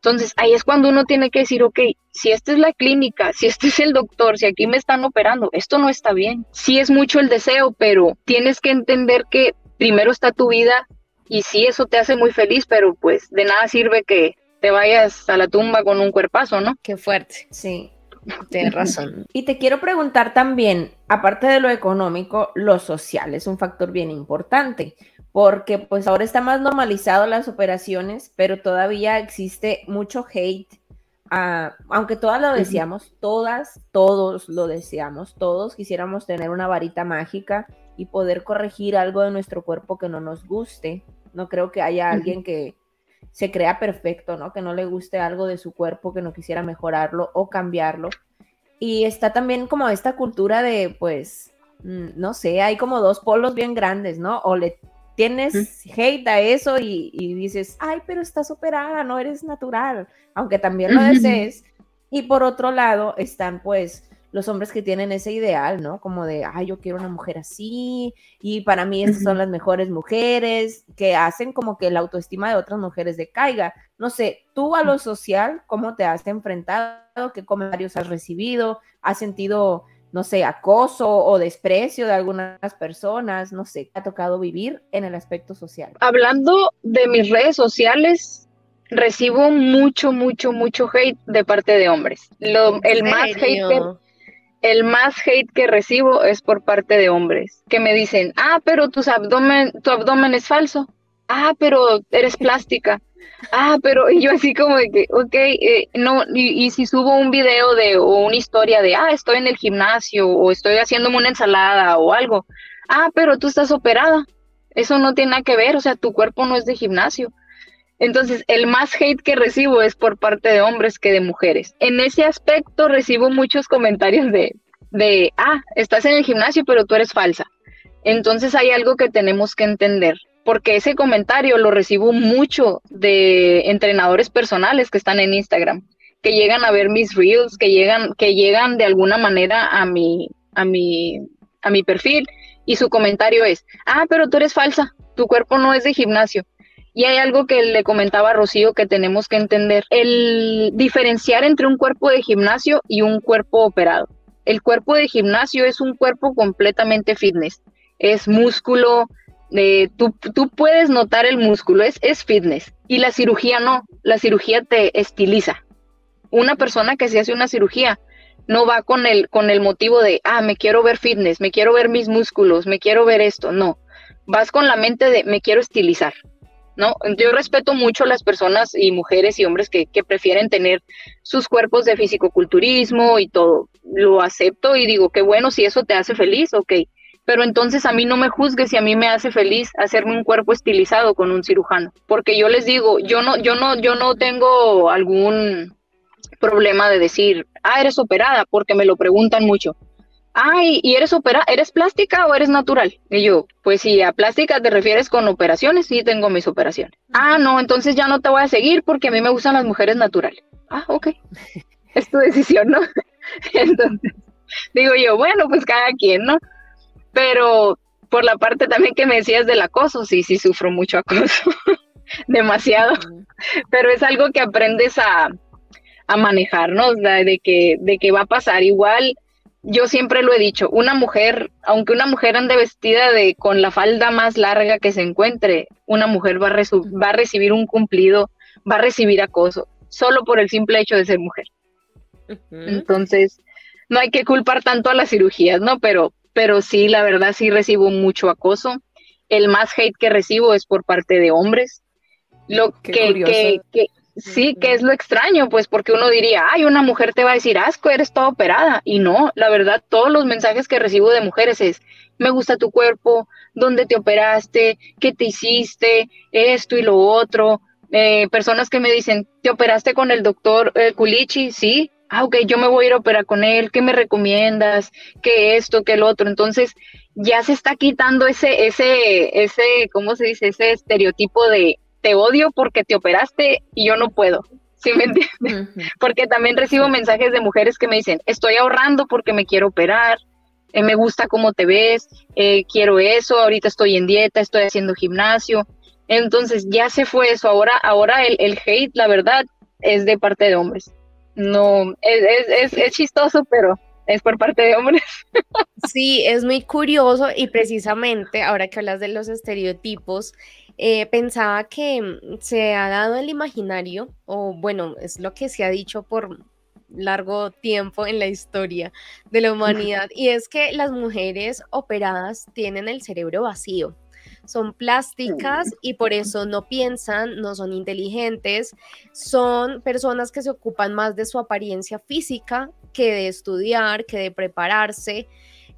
Entonces ahí es cuando uno tiene que decir, ok, si esta es la clínica, si este es el doctor, si aquí me están operando, esto no está bien. Sí es mucho el deseo, pero tienes que entender que primero está tu vida y sí, eso te hace muy feliz, pero pues de nada sirve que te vayas a la tumba con un cuerpazo, ¿no? Qué fuerte. Sí. Tienes razón. Y te quiero preguntar también, aparte de lo económico, lo social es un factor bien importante, porque pues ahora está más normalizado las operaciones, pero todavía existe mucho hate. Ah, aunque todas lo deseamos, todas, todos lo deseamos, todos quisiéramos tener una varita mágica y poder corregir algo de nuestro cuerpo que no nos guste. No creo que haya alguien que se crea perfecto, ¿no? Que no le guste algo de su cuerpo, que no quisiera mejorarlo o cambiarlo. Y está también como esta cultura de, pues, mm, no sé, hay como dos polos bien grandes, ¿no? O le tienes hate a eso y, dices, ay, pero estás operada, no eres natural, aunque también lo desees. Y por otro lado están, pues, los hombres que tienen ese ideal, ¿no? Como de, ay, yo quiero una mujer así, y para mí esas son las mejores mujeres, que hacen como que la autoestima de otras mujeres decaiga. No sé, tú a lo social, ¿cómo te has enfrentado? ¿Qué comentarios has recibido? ¿Has sentido, no sé, acoso o desprecio de algunas personas? No sé, ¿qué ha tocado vivir en el aspecto social? Hablando de mis redes sociales, recibo mucho, mucho, mucho hate de parte de hombres. Lo, el más hate que, el más hate que recibo es por parte de hombres, que me dicen, ah, pero tu abdomen, tu abdomen es falso. Ah, pero eres plástica. Ah, pero y yo así como de que, ok, eh, no, y, si subo un video de, o una historia de, ah, estoy en el gimnasio, o estoy haciéndome una ensalada o algo. Ah, pero tú estás operada. Eso no tiene nada que ver, o sea, tu cuerpo no es de gimnasio. Entonces, el más hate que recibo es por parte de hombres que de mujeres. En ese aspecto recibo muchos comentarios de, de, ah, estás en el gimnasio, pero tú eres falsa. Entonces hay algo que tenemos que entender, porque ese comentario lo recibo mucho de entrenadores personales que están en Instagram, que llegan a ver mis reels, que llegan, que llegan de alguna manera a mi, a mi, a mi perfil y su comentario es, ah, pero tú eres falsa, tu cuerpo no es de gimnasio. Y hay algo que le comentaba a Rocío que tenemos que entender, el diferenciar entre un cuerpo de gimnasio y un cuerpo operado. El cuerpo de gimnasio es un cuerpo completamente fitness, es músculo, eh, tú, puedes notar el músculo, es, es fitness. Y la cirugía no, la cirugía te estiliza. Una persona que se hace una cirugía no va con el, con el motivo de, ah, me quiero ver fitness, me quiero ver mis músculos, me quiero ver esto, no. Vas con la mente de, me quiero estilizar. ¿No? Yo respeto mucho a las personas y mujeres y hombres que, prefieren tener sus cuerpos de fisicoculturismo y todo. Lo acepto y digo, qué bueno, si eso te hace feliz, ok. Pero entonces a mí no me juzgues si a mí me hace feliz hacerme un cuerpo estilizado con un cirujano, porque yo les digo, yo no, yo no, yo no tengo algún problema de decir, ah, eres operada, porque me lo preguntan mucho ay, ¿y eres opera, eres plástica o eres natural? Y yo, pues si a plástica te refieres con operaciones, sí tengo mis operaciones. Ah, no, entonces ya no te voy a seguir porque a mí me gustan las mujeres naturales. Ah, ok. es tu decisión, ¿no? entonces, digo yo, bueno, pues cada quien, ¿no? Pero por la parte también que me decías del acoso, sí, sí sufro mucho acoso, demasiado, pero es algo que aprendes a, a manejar, ¿no? de que, de que va a pasar igual yo siempre lo he dicho, una mujer, aunque una mujer ande vestida de con la falda más larga que se encuentre, una mujer va a, va a recibir un cumplido, va a recibir acoso, solo por el simple hecho de ser mujer. Entonces, no hay que culpar tanto a las cirugías, ¿no? Pero, pero sí, la verdad sí recibo mucho acoso. El más hate que recibo es por parte de hombres. Lo que, que, Sí, que es lo extraño, pues porque uno diría, ay, una mujer te va a decir, asco, eres toda operada. Y no, la verdad, todos los mensajes que recibo de mujeres es, me gusta tu cuerpo, dónde te operaste, qué te hiciste, esto y lo otro. Eh, personas que me dicen, ¿te operaste con el doctor eh, Culichi? Sí. Ah, ok, yo me voy a ir a operar con él, ¿qué me recomiendas? ¿Qué esto, qué el otro? Entonces, ya se está quitando ese, ese, ese, ¿cómo se dice? Ese estereotipo de, te odio porque te operaste y yo no puedo. ¿Sí me entiendes? Porque también recibo mensajes de mujeres que me dicen, estoy ahorrando porque me quiero operar, eh, me gusta cómo te ves, eh, quiero eso, ahorita estoy en dieta, estoy haciendo gimnasio. Entonces ya se fue eso. Ahora, ahora el, el hate, la verdad, es de parte de hombres. No, es, es, es chistoso, pero es por parte de hombres. Sí, es muy curioso y precisamente ahora que hablas de los estereotipos, eh, pensaba que mm, se ha dado el imaginario, o bueno, es lo que se ha dicho por largo tiempo en la historia de la humanidad y es que las mujeres operadas tienen el cerebro vacío. Son plásticas y por eso no piensan, no son inteligentes, son personas que se ocupan más de su apariencia física que de estudiar, que de prepararse.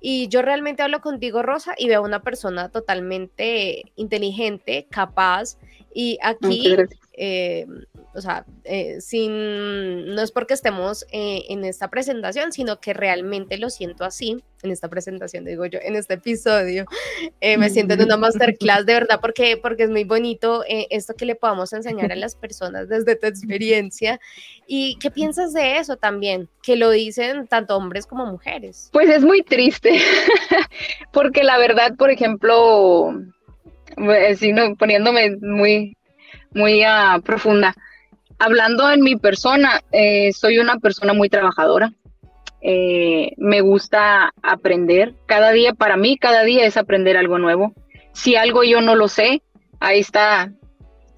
Y yo realmente hablo contigo, Rosa, y veo una persona totalmente inteligente, capaz. Y aquí eh, o sea, eh, sin, no es porque estemos eh, en esta presentación, sino que realmente lo siento así, en esta presentación, digo yo, en este episodio, me siento en una masterclass de verdad, porque, porque es muy bonito esto que le podamos enseñar a las personas desde tu experiencia. ¿Y qué piensas de eso también? Que lo dicen tanto hombres como mujeres. Pues es muy triste, porque la verdad, por ejemplo, sino poniéndome muy muy ah, profunda. Hablando en mi persona, eh, soy una persona muy trabajadora. Eh, me gusta aprender. Cada día, para mí, cada día es aprender algo nuevo. Si algo yo no lo sé, ahí está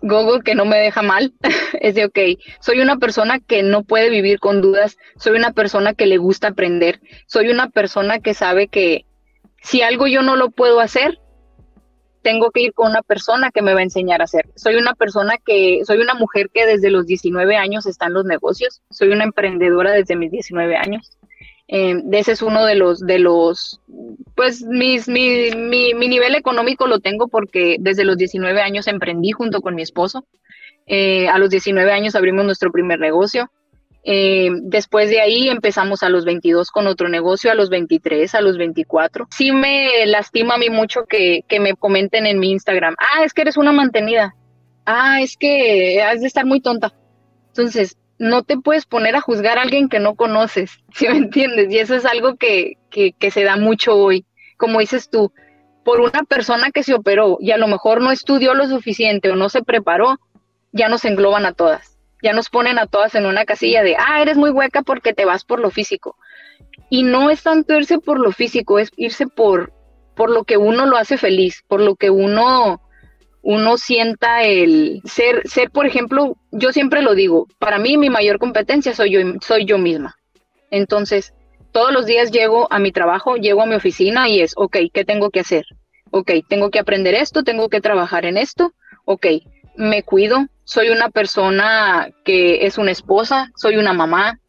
Google que no me deja mal. es de, ok, soy una persona que no puede vivir con dudas. Soy una persona que le gusta aprender. Soy una persona que sabe que si algo yo no lo puedo hacer, tengo que ir con una persona que me va a enseñar a hacer. Soy una persona que, soy una mujer que desde los 19 años está en los negocios, soy una emprendedora desde mis 19 años. Eh, ese es uno de los, de los, pues mis, mi, mi, mi, nivel económico lo tengo porque desde los 19 años emprendí junto con mi esposo. Eh, a los 19 años abrimos nuestro primer negocio. Eh, después de ahí empezamos a los 22 con otro negocio, a los 23, a los 24. Sí me lastima a mí mucho que, que me comenten en mi Instagram, ah, es que eres una mantenida, ah, es que has de estar muy tonta. Entonces, no te puedes poner a juzgar a alguien que no conoces, ¿sí me entiendes? Y eso es algo que, que, que se da mucho hoy. Como dices tú, por una persona que se operó y a lo mejor no estudió lo suficiente o no se preparó, ya nos engloban a todas ya nos ponen a todas en una casilla de, ah, eres muy hueca porque te vas por lo físico. Y no es tanto irse por lo físico, es irse por, por lo que uno lo hace feliz, por lo que uno, uno sienta el ser, ser, por ejemplo, yo siempre lo digo, para mí mi mayor competencia soy yo, soy yo misma. Entonces, todos los días llego a mi trabajo, llego a mi oficina y es, ok, ¿qué tengo que hacer? Ok, tengo que aprender esto, tengo que trabajar en esto, ok, me cuido, soy una persona que es una esposa, soy una mamá,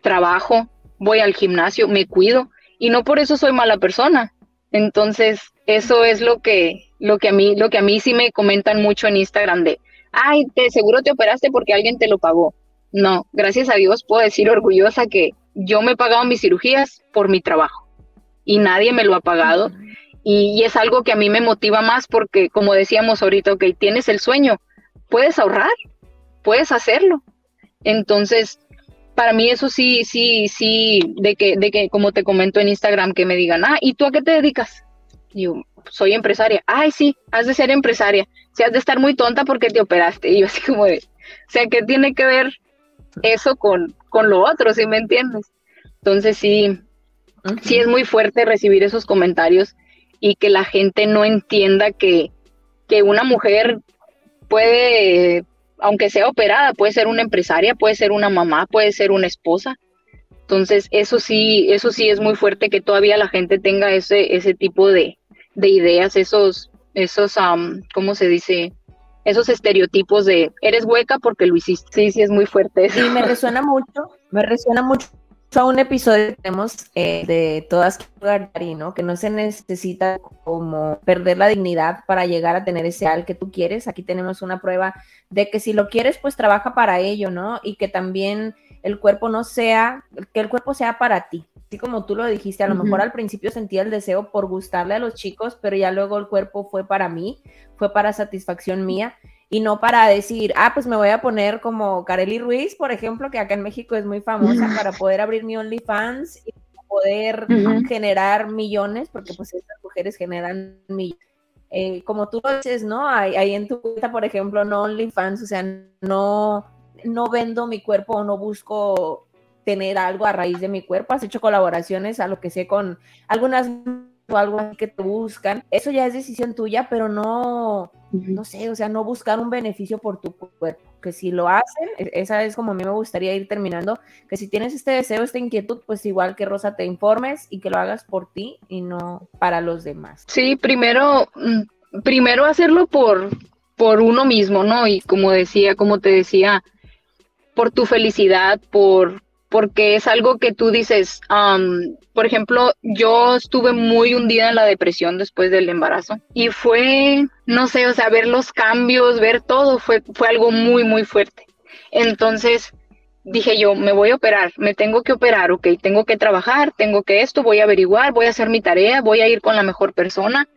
trabajo, voy al gimnasio, me cuido y no por eso soy mala persona. Entonces, eso es lo que lo que a mí lo que a mí sí me comentan mucho en Instagram de, "Ay, te seguro te operaste porque alguien te lo pagó." No, gracias a Dios puedo decir orgullosa que yo me he pagado mis cirugías por mi trabajo y nadie me lo ha pagado. Y, es algo que a mí me motiva más porque, como decíamos ahorita, ok, tienes el sueño, puedes ahorrar, puedes hacerlo. Entonces, para mí eso sí, sí, sí, de que, de que, como te comento en Instagram, que me digan, ah, ¿y tú a qué te dedicas? yo, soy empresaria. Ay, sí, has de ser empresaria. Si has de estar muy tonta porque te operaste. Y yo así como de, o sea, ¿qué tiene que ver eso con, con lo otro, si me entiendes? Entonces sí, sí es muy fuerte recibir esos comentarios y que la gente no entienda que, que una mujer puede, aunque sea operada, puede ser una empresaria, puede ser una mamá, puede ser una esposa. Entonces, eso sí, eso sí es muy fuerte que todavía la gente tenga ese, ese tipo de, de ideas, esos, esos, um, ¿cómo se dice? Esos estereotipos de eres hueca porque lo hiciste. Sí, sí, es muy fuerte eso. Sí, me resuena mucho, me resuena mucho a un episodio que tenemos eh, de todas ¿no? Que no se necesita como perder la dignidad para llegar a tener ese al que tú quieres. Aquí tenemos una prueba de que si lo quieres, pues trabaja para ello, ¿no? Y que también el cuerpo no sea, que el cuerpo sea para ti. Así como tú lo dijiste, a lo mejor al principio sentía el deseo por gustarle a los chicos, pero ya luego el cuerpo fue para mí, fue para satisfacción mía y no para decir, ah, pues me voy a poner como Kareli Ruiz, por ejemplo, que acá en México es muy famosa para poder abrir mi OnlyFans y poder generar millones, porque pues estas mujeres generan millones. Eh, como tú dices, ¿no? Ahí, en tu cuenta, por ejemplo, no OnlyFans, o sea, no, no vendo mi cuerpo o no busco tener algo a raíz de mi cuerpo. Has hecho colaboraciones a lo que sé con algunas o algo así que te buscan. Eso ya es decisión tuya, pero no, no sé, o sea, no buscar un beneficio por tu cuerpo. que si lo hacen, e, esa es como a mí me gustaría ir terminando, que si tienes este deseo, esta inquietud, pues igual que Rosa te informes y que lo hagas por ti y no para los demás. Sí, primero, mm, primero hacerlo por, por uno mismo, ¿no? Y como decía, como te decía, por tu felicidad, por, porque es algo que tú dices, por ejemplo, yo estuve muy hundida en la depresión después del embarazo y fue, no sé, o sea, ver los cambios, ver todo, fue, fue algo muy, muy fuerte. Entonces dije yo, me voy a operar, me tengo que operar, ok, tengo que trabajar, tengo que esto, voy a averiguar, voy a hacer mi tarea, voy a ir con la mejor persona.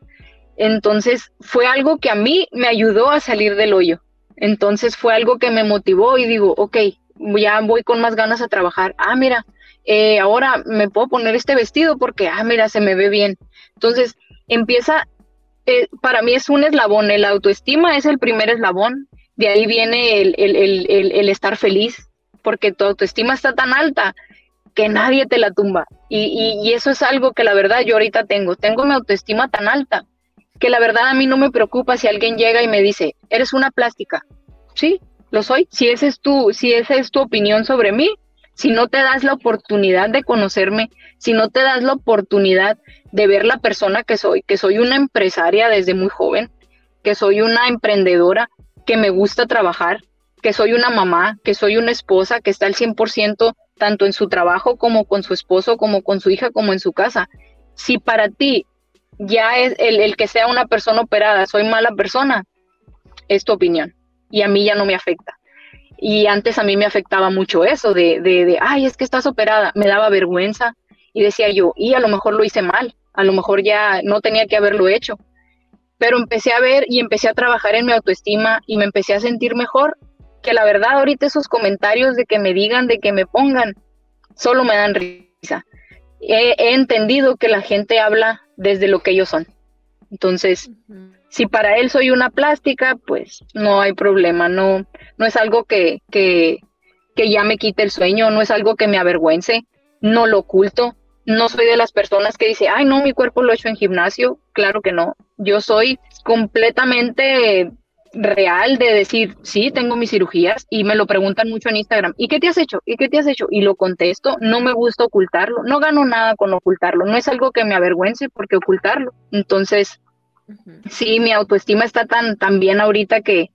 Entonces fue algo que a mí me ayudó a salir del hoyo. Entonces fue algo que me motivó y digo, ok, ya voy con más ganas a trabajar. Ah, mira, eh, ahora me puedo poner este vestido porque, ah, mira, se me ve bien. Entonces, empieza, eh, para mí es un eslabón, el autoestima es el primer eslabón, de ahí viene el, estar feliz, porque tu autoestima está tan alta que nadie te la tumba. Y, y, eso es algo que la verdad yo ahorita tengo, tengo mi autoestima tan alta que la verdad a mí no me preocupa si alguien llega y me dice, eres una plástica. Sí, lo soy. Si esa es tu, si esa es tu opinión sobre mí, si no te das la oportunidad de conocerme, si no te das la oportunidad de ver la persona que soy, que soy una empresaria desde muy joven, que soy una emprendedora, que me gusta trabajar, que soy una mamá, que soy una esposa, que está al 100% tanto en su trabajo como con su esposo, como con su hija, como en su casa. Si para ti ya es el, el que sea una persona operada, soy mala persona, es tu opinión y a mí ya no me afecta. Y antes a mí me afectaba mucho eso de, de, de, ay, es que estás operada, me daba vergüenza y decía yo, y a lo mejor lo hice mal, a lo mejor ya no tenía que haberlo hecho. Pero empecé a ver y empecé a trabajar en mi autoestima y me empecé a sentir mejor, que la verdad ahorita esos comentarios de que me digan, de que me pongan, solo me dan risa. He, entendido que la gente habla desde lo que ellos son. Entonces, si para él soy una plástica, pues no hay problema, no, no es algo que, que, que ya me quite el sueño, no es algo que me avergüence, no lo oculto, no soy de las personas que dice, ay, no, mi cuerpo lo he hecho en gimnasio, claro que no, yo soy completamente real de decir, sí, tengo mis cirugías y me lo preguntan mucho en Instagram, ¿y qué te has hecho? ¿Y qué te has hecho? Y lo contesto, no me gusta ocultarlo, no gano nada con ocultarlo, no es algo que me avergüence porque ocultarlo. Entonces, Sí, mi autoestima está tan, tan bien ahorita que,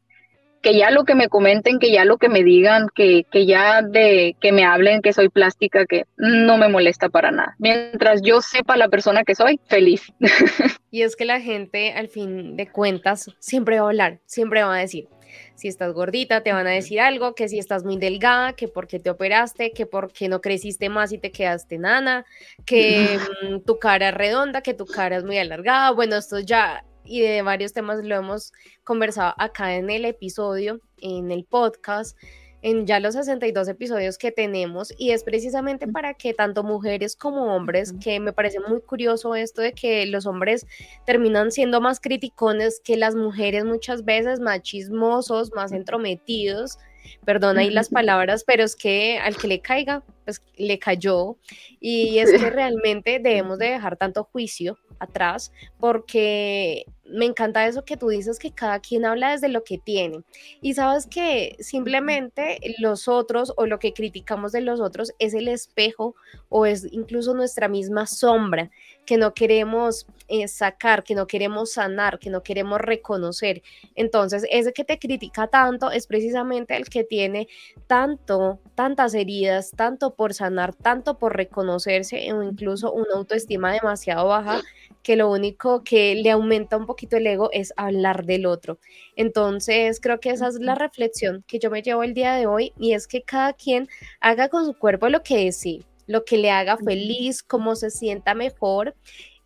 que ya lo que me comenten, que ya lo que me digan, que, que ya de que me hablen que soy plástica, que no me molesta para nada. Mientras yo sepa la persona que soy, feliz. Y es que la gente, al fin de cuentas, siempre va a hablar, siempre va a decir. Si estás gordita, te van a decir algo, que si estás muy delgada, que porque te operaste, que porque no creciste más y te quedaste nana, que mm, tu cara es redonda, que tu cara es muy alargada. Bueno, esto ya y de varios temas lo hemos conversado acá en el episodio, en el podcast, en ya los 62 episodios que tenemos y es precisamente para que tanto mujeres como hombres, que me parece muy curioso esto de que los hombres terminan siendo más criticones que las mujeres muchas veces, más chismosos, más entrometidos, perdona ahí las palabras, pero es que al que le caiga, pues le cayó y es que realmente debemos de dejar tanto juicio atrás porque me encanta eso que tú dices que cada quien habla desde lo que tiene. Y sabes que simplemente los otros o lo que criticamos de los otros es el espejo o es incluso nuestra misma sombra que no queremos eh, sacar, que no queremos sanar, que no queremos reconocer. Entonces, ese que te critica tanto es precisamente el que tiene tanto, tantas heridas, tanto por sanar, tanto por reconocerse o incluso una autoestima demasiado baja que lo único que le aumenta un poquito el ego es hablar del otro. Entonces, creo que esa es la reflexión que yo me llevo el día de hoy y es que cada quien haga con su cuerpo lo que desee, lo que le haga feliz, cómo se sienta mejor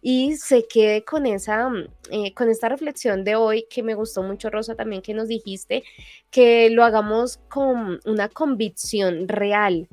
y se quede con esa, mm, eh, con esta reflexión de hoy que me gustó mucho, Rosa, también que nos dijiste, que lo hagamos con una convicción real,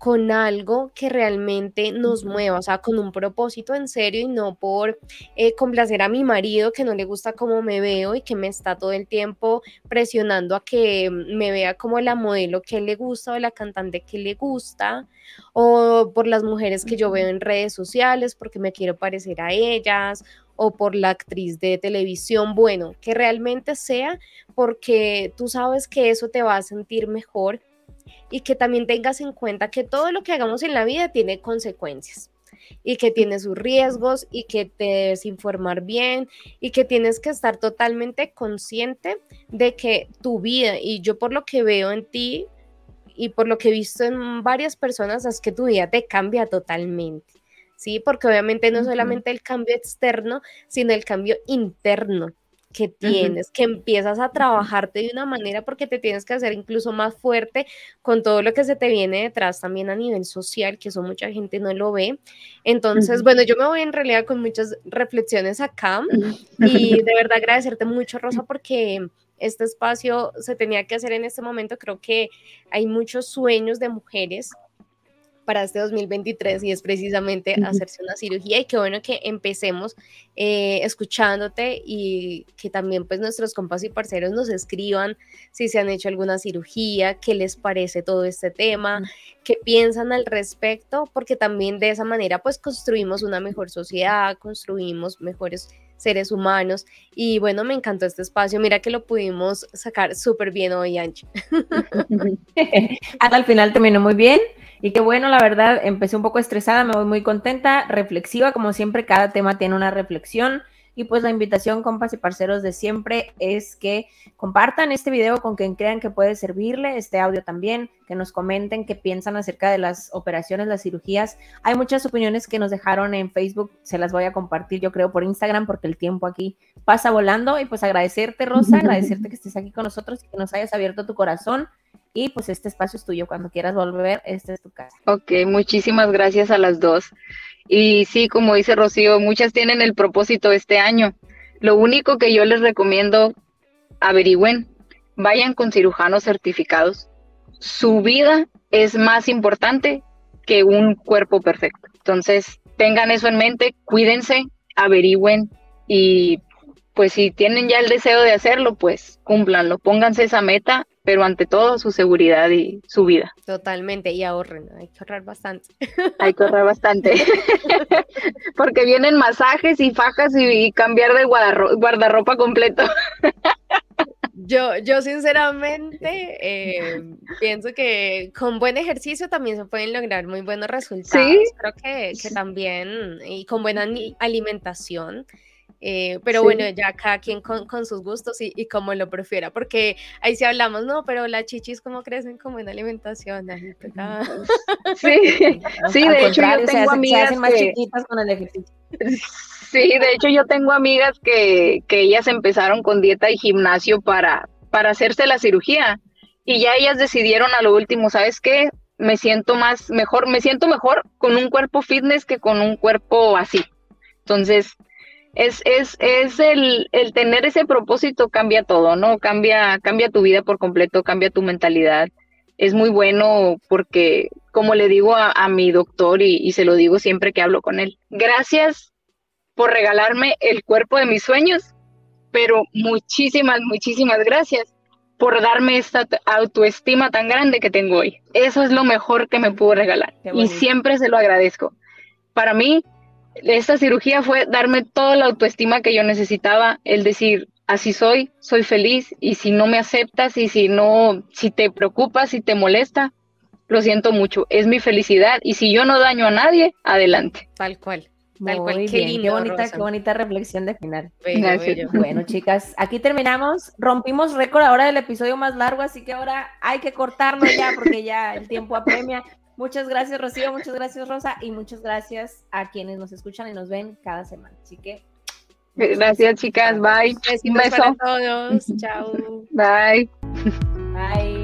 con algo que realmente nos mueva, o sea, con un propósito en serio y no por eh, complacer a mi marido que no le gusta cómo me veo y que me está todo el tiempo presionando a que me vea como la modelo que le gusta o la cantante que le gusta, o por las mujeres que yo veo en redes sociales porque me quiero parecer a ellas, o por la actriz de televisión, bueno, que realmente sea porque tú sabes que eso te va a sentir mejor y que también tengas en cuenta que todo lo que hagamos en la vida tiene consecuencias y que tiene sus riesgos y que te debes informar bien y que tienes que estar totalmente consciente de que tu vida y yo por lo que veo en ti y por lo que he visto en varias personas es que tu vida te cambia totalmente. ¿sí? Porque obviamente no solamente el cambio externo, sino el cambio interno que tienes, que empiezas a trabajarte de una manera porque te tienes que hacer incluso más fuerte con todo lo que se te viene detrás también a nivel social, que eso mucha gente no lo ve. Entonces, bueno, yo me voy en realidad con muchas reflexiones acá y de verdad agradecerte mucho, Rosa, porque este espacio se tenía que hacer en este momento. Creo que hay muchos sueños de mujeres para este 2023 y es precisamente hacerse una cirugía y qué bueno que empecemos eh, escuchándote y que también pues nuestros compas y parceros nos escriban si se han hecho alguna cirugía, qué les parece todo este tema, qué piensan al respecto, porque también de esa manera pues construimos una mejor sociedad, construimos mejores seres humanos. Y bueno, me encantó este espacio. Mira que lo pudimos sacar súper bien hoy, Anchi. Hasta al final terminó muy bien. Y qué bueno, la verdad, empecé un poco estresada, me voy muy contenta, reflexiva, como siempre, cada tema tiene una reflexión. Y pues la invitación, compas y parceros de siempre, es que compartan este video con quien crean que puede servirle, este audio también, que nos comenten qué piensan acerca de las operaciones, las cirugías. Hay muchas opiniones que nos dejaron en Facebook, se las voy a compartir yo creo por Instagram porque el tiempo aquí pasa volando. Y pues agradecerte, Rosa, agradecerte que estés aquí con nosotros y que nos hayas abierto tu corazón y pues este espacio es tuyo. Cuando quieras volver, esta es tu casa. Ok, muchísimas gracias a las dos. Y sí, como dice Rocío, muchas tienen el propósito este año. Lo único que yo les recomiendo, averigüen, vayan con cirujanos certificados. Su vida es más importante que un cuerpo perfecto. Entonces, tengan eso en mente, cuídense, averigüen y pues si tienen ya el deseo de hacerlo, pues cúmplanlo, pónganse esa meta pero ante todo su seguridad y su vida. Totalmente, y ahorren, hay que ahorrar bastante. Hay que ahorrar bastante, porque vienen masajes y fajas y, cambiar de guardarropa completo. Yo, yo sinceramente eh, pienso que con buen ejercicio también se pueden lograr muy buenos resultados. ¿Sí? Creo que, que también, y con buena alimentación, eh, pero bueno, ya cada quien con, sus gustos y, como lo prefiera, porque ahí sí hablamos, no, pero las chichis cómo crecen como en alimentación. Sí, sí, de hecho yo tengo amigas más chiquitas con el ejercicio. Sí, de hecho yo tengo amigas que, que ellas empezaron con dieta y gimnasio para, para hacerse la cirugía y ya ellas decidieron a lo último, ¿sabes qué? Me siento más mejor, me siento mejor con un cuerpo fitness que con un cuerpo así. Entonces, es, es, es el, el, tener ese propósito cambia todo, ¿no? Cambia, cambia tu vida por completo, cambia tu mentalidad. Es muy bueno porque, como le digo a, mi doctor y, y, se lo digo siempre que hablo con él, gracias por regalarme el cuerpo de mis sueños, pero muchísimas, muchísimas gracias por darme esta autoestima tan grande que tengo hoy. Eso es lo mejor que me pudo regalar y siempre se lo agradezco. Para mí, esta cirugía fue darme toda la autoestima que yo necesitaba, el decir, así soy, soy feliz y si no me aceptas y si no, si te preocupas, si te molesta, lo siento mucho, es mi felicidad y si yo no daño a nadie, adelante. Tal cual. Tal cual, qué, bonita, qué bonita reflexión de final. Bueno, chicas, aquí terminamos. Rompimos récord ahora del episodio más largo, así que ahora hay que cortarlo ya porque ya el tiempo apremia. Muchas gracias, Rocío, muchas gracias, Rosa, y muchas gracias a quienes nos escuchan y nos ven cada semana. Así que. Gracias, chicas. Bye. Un beso. a todos. Chao. Bye. Bye.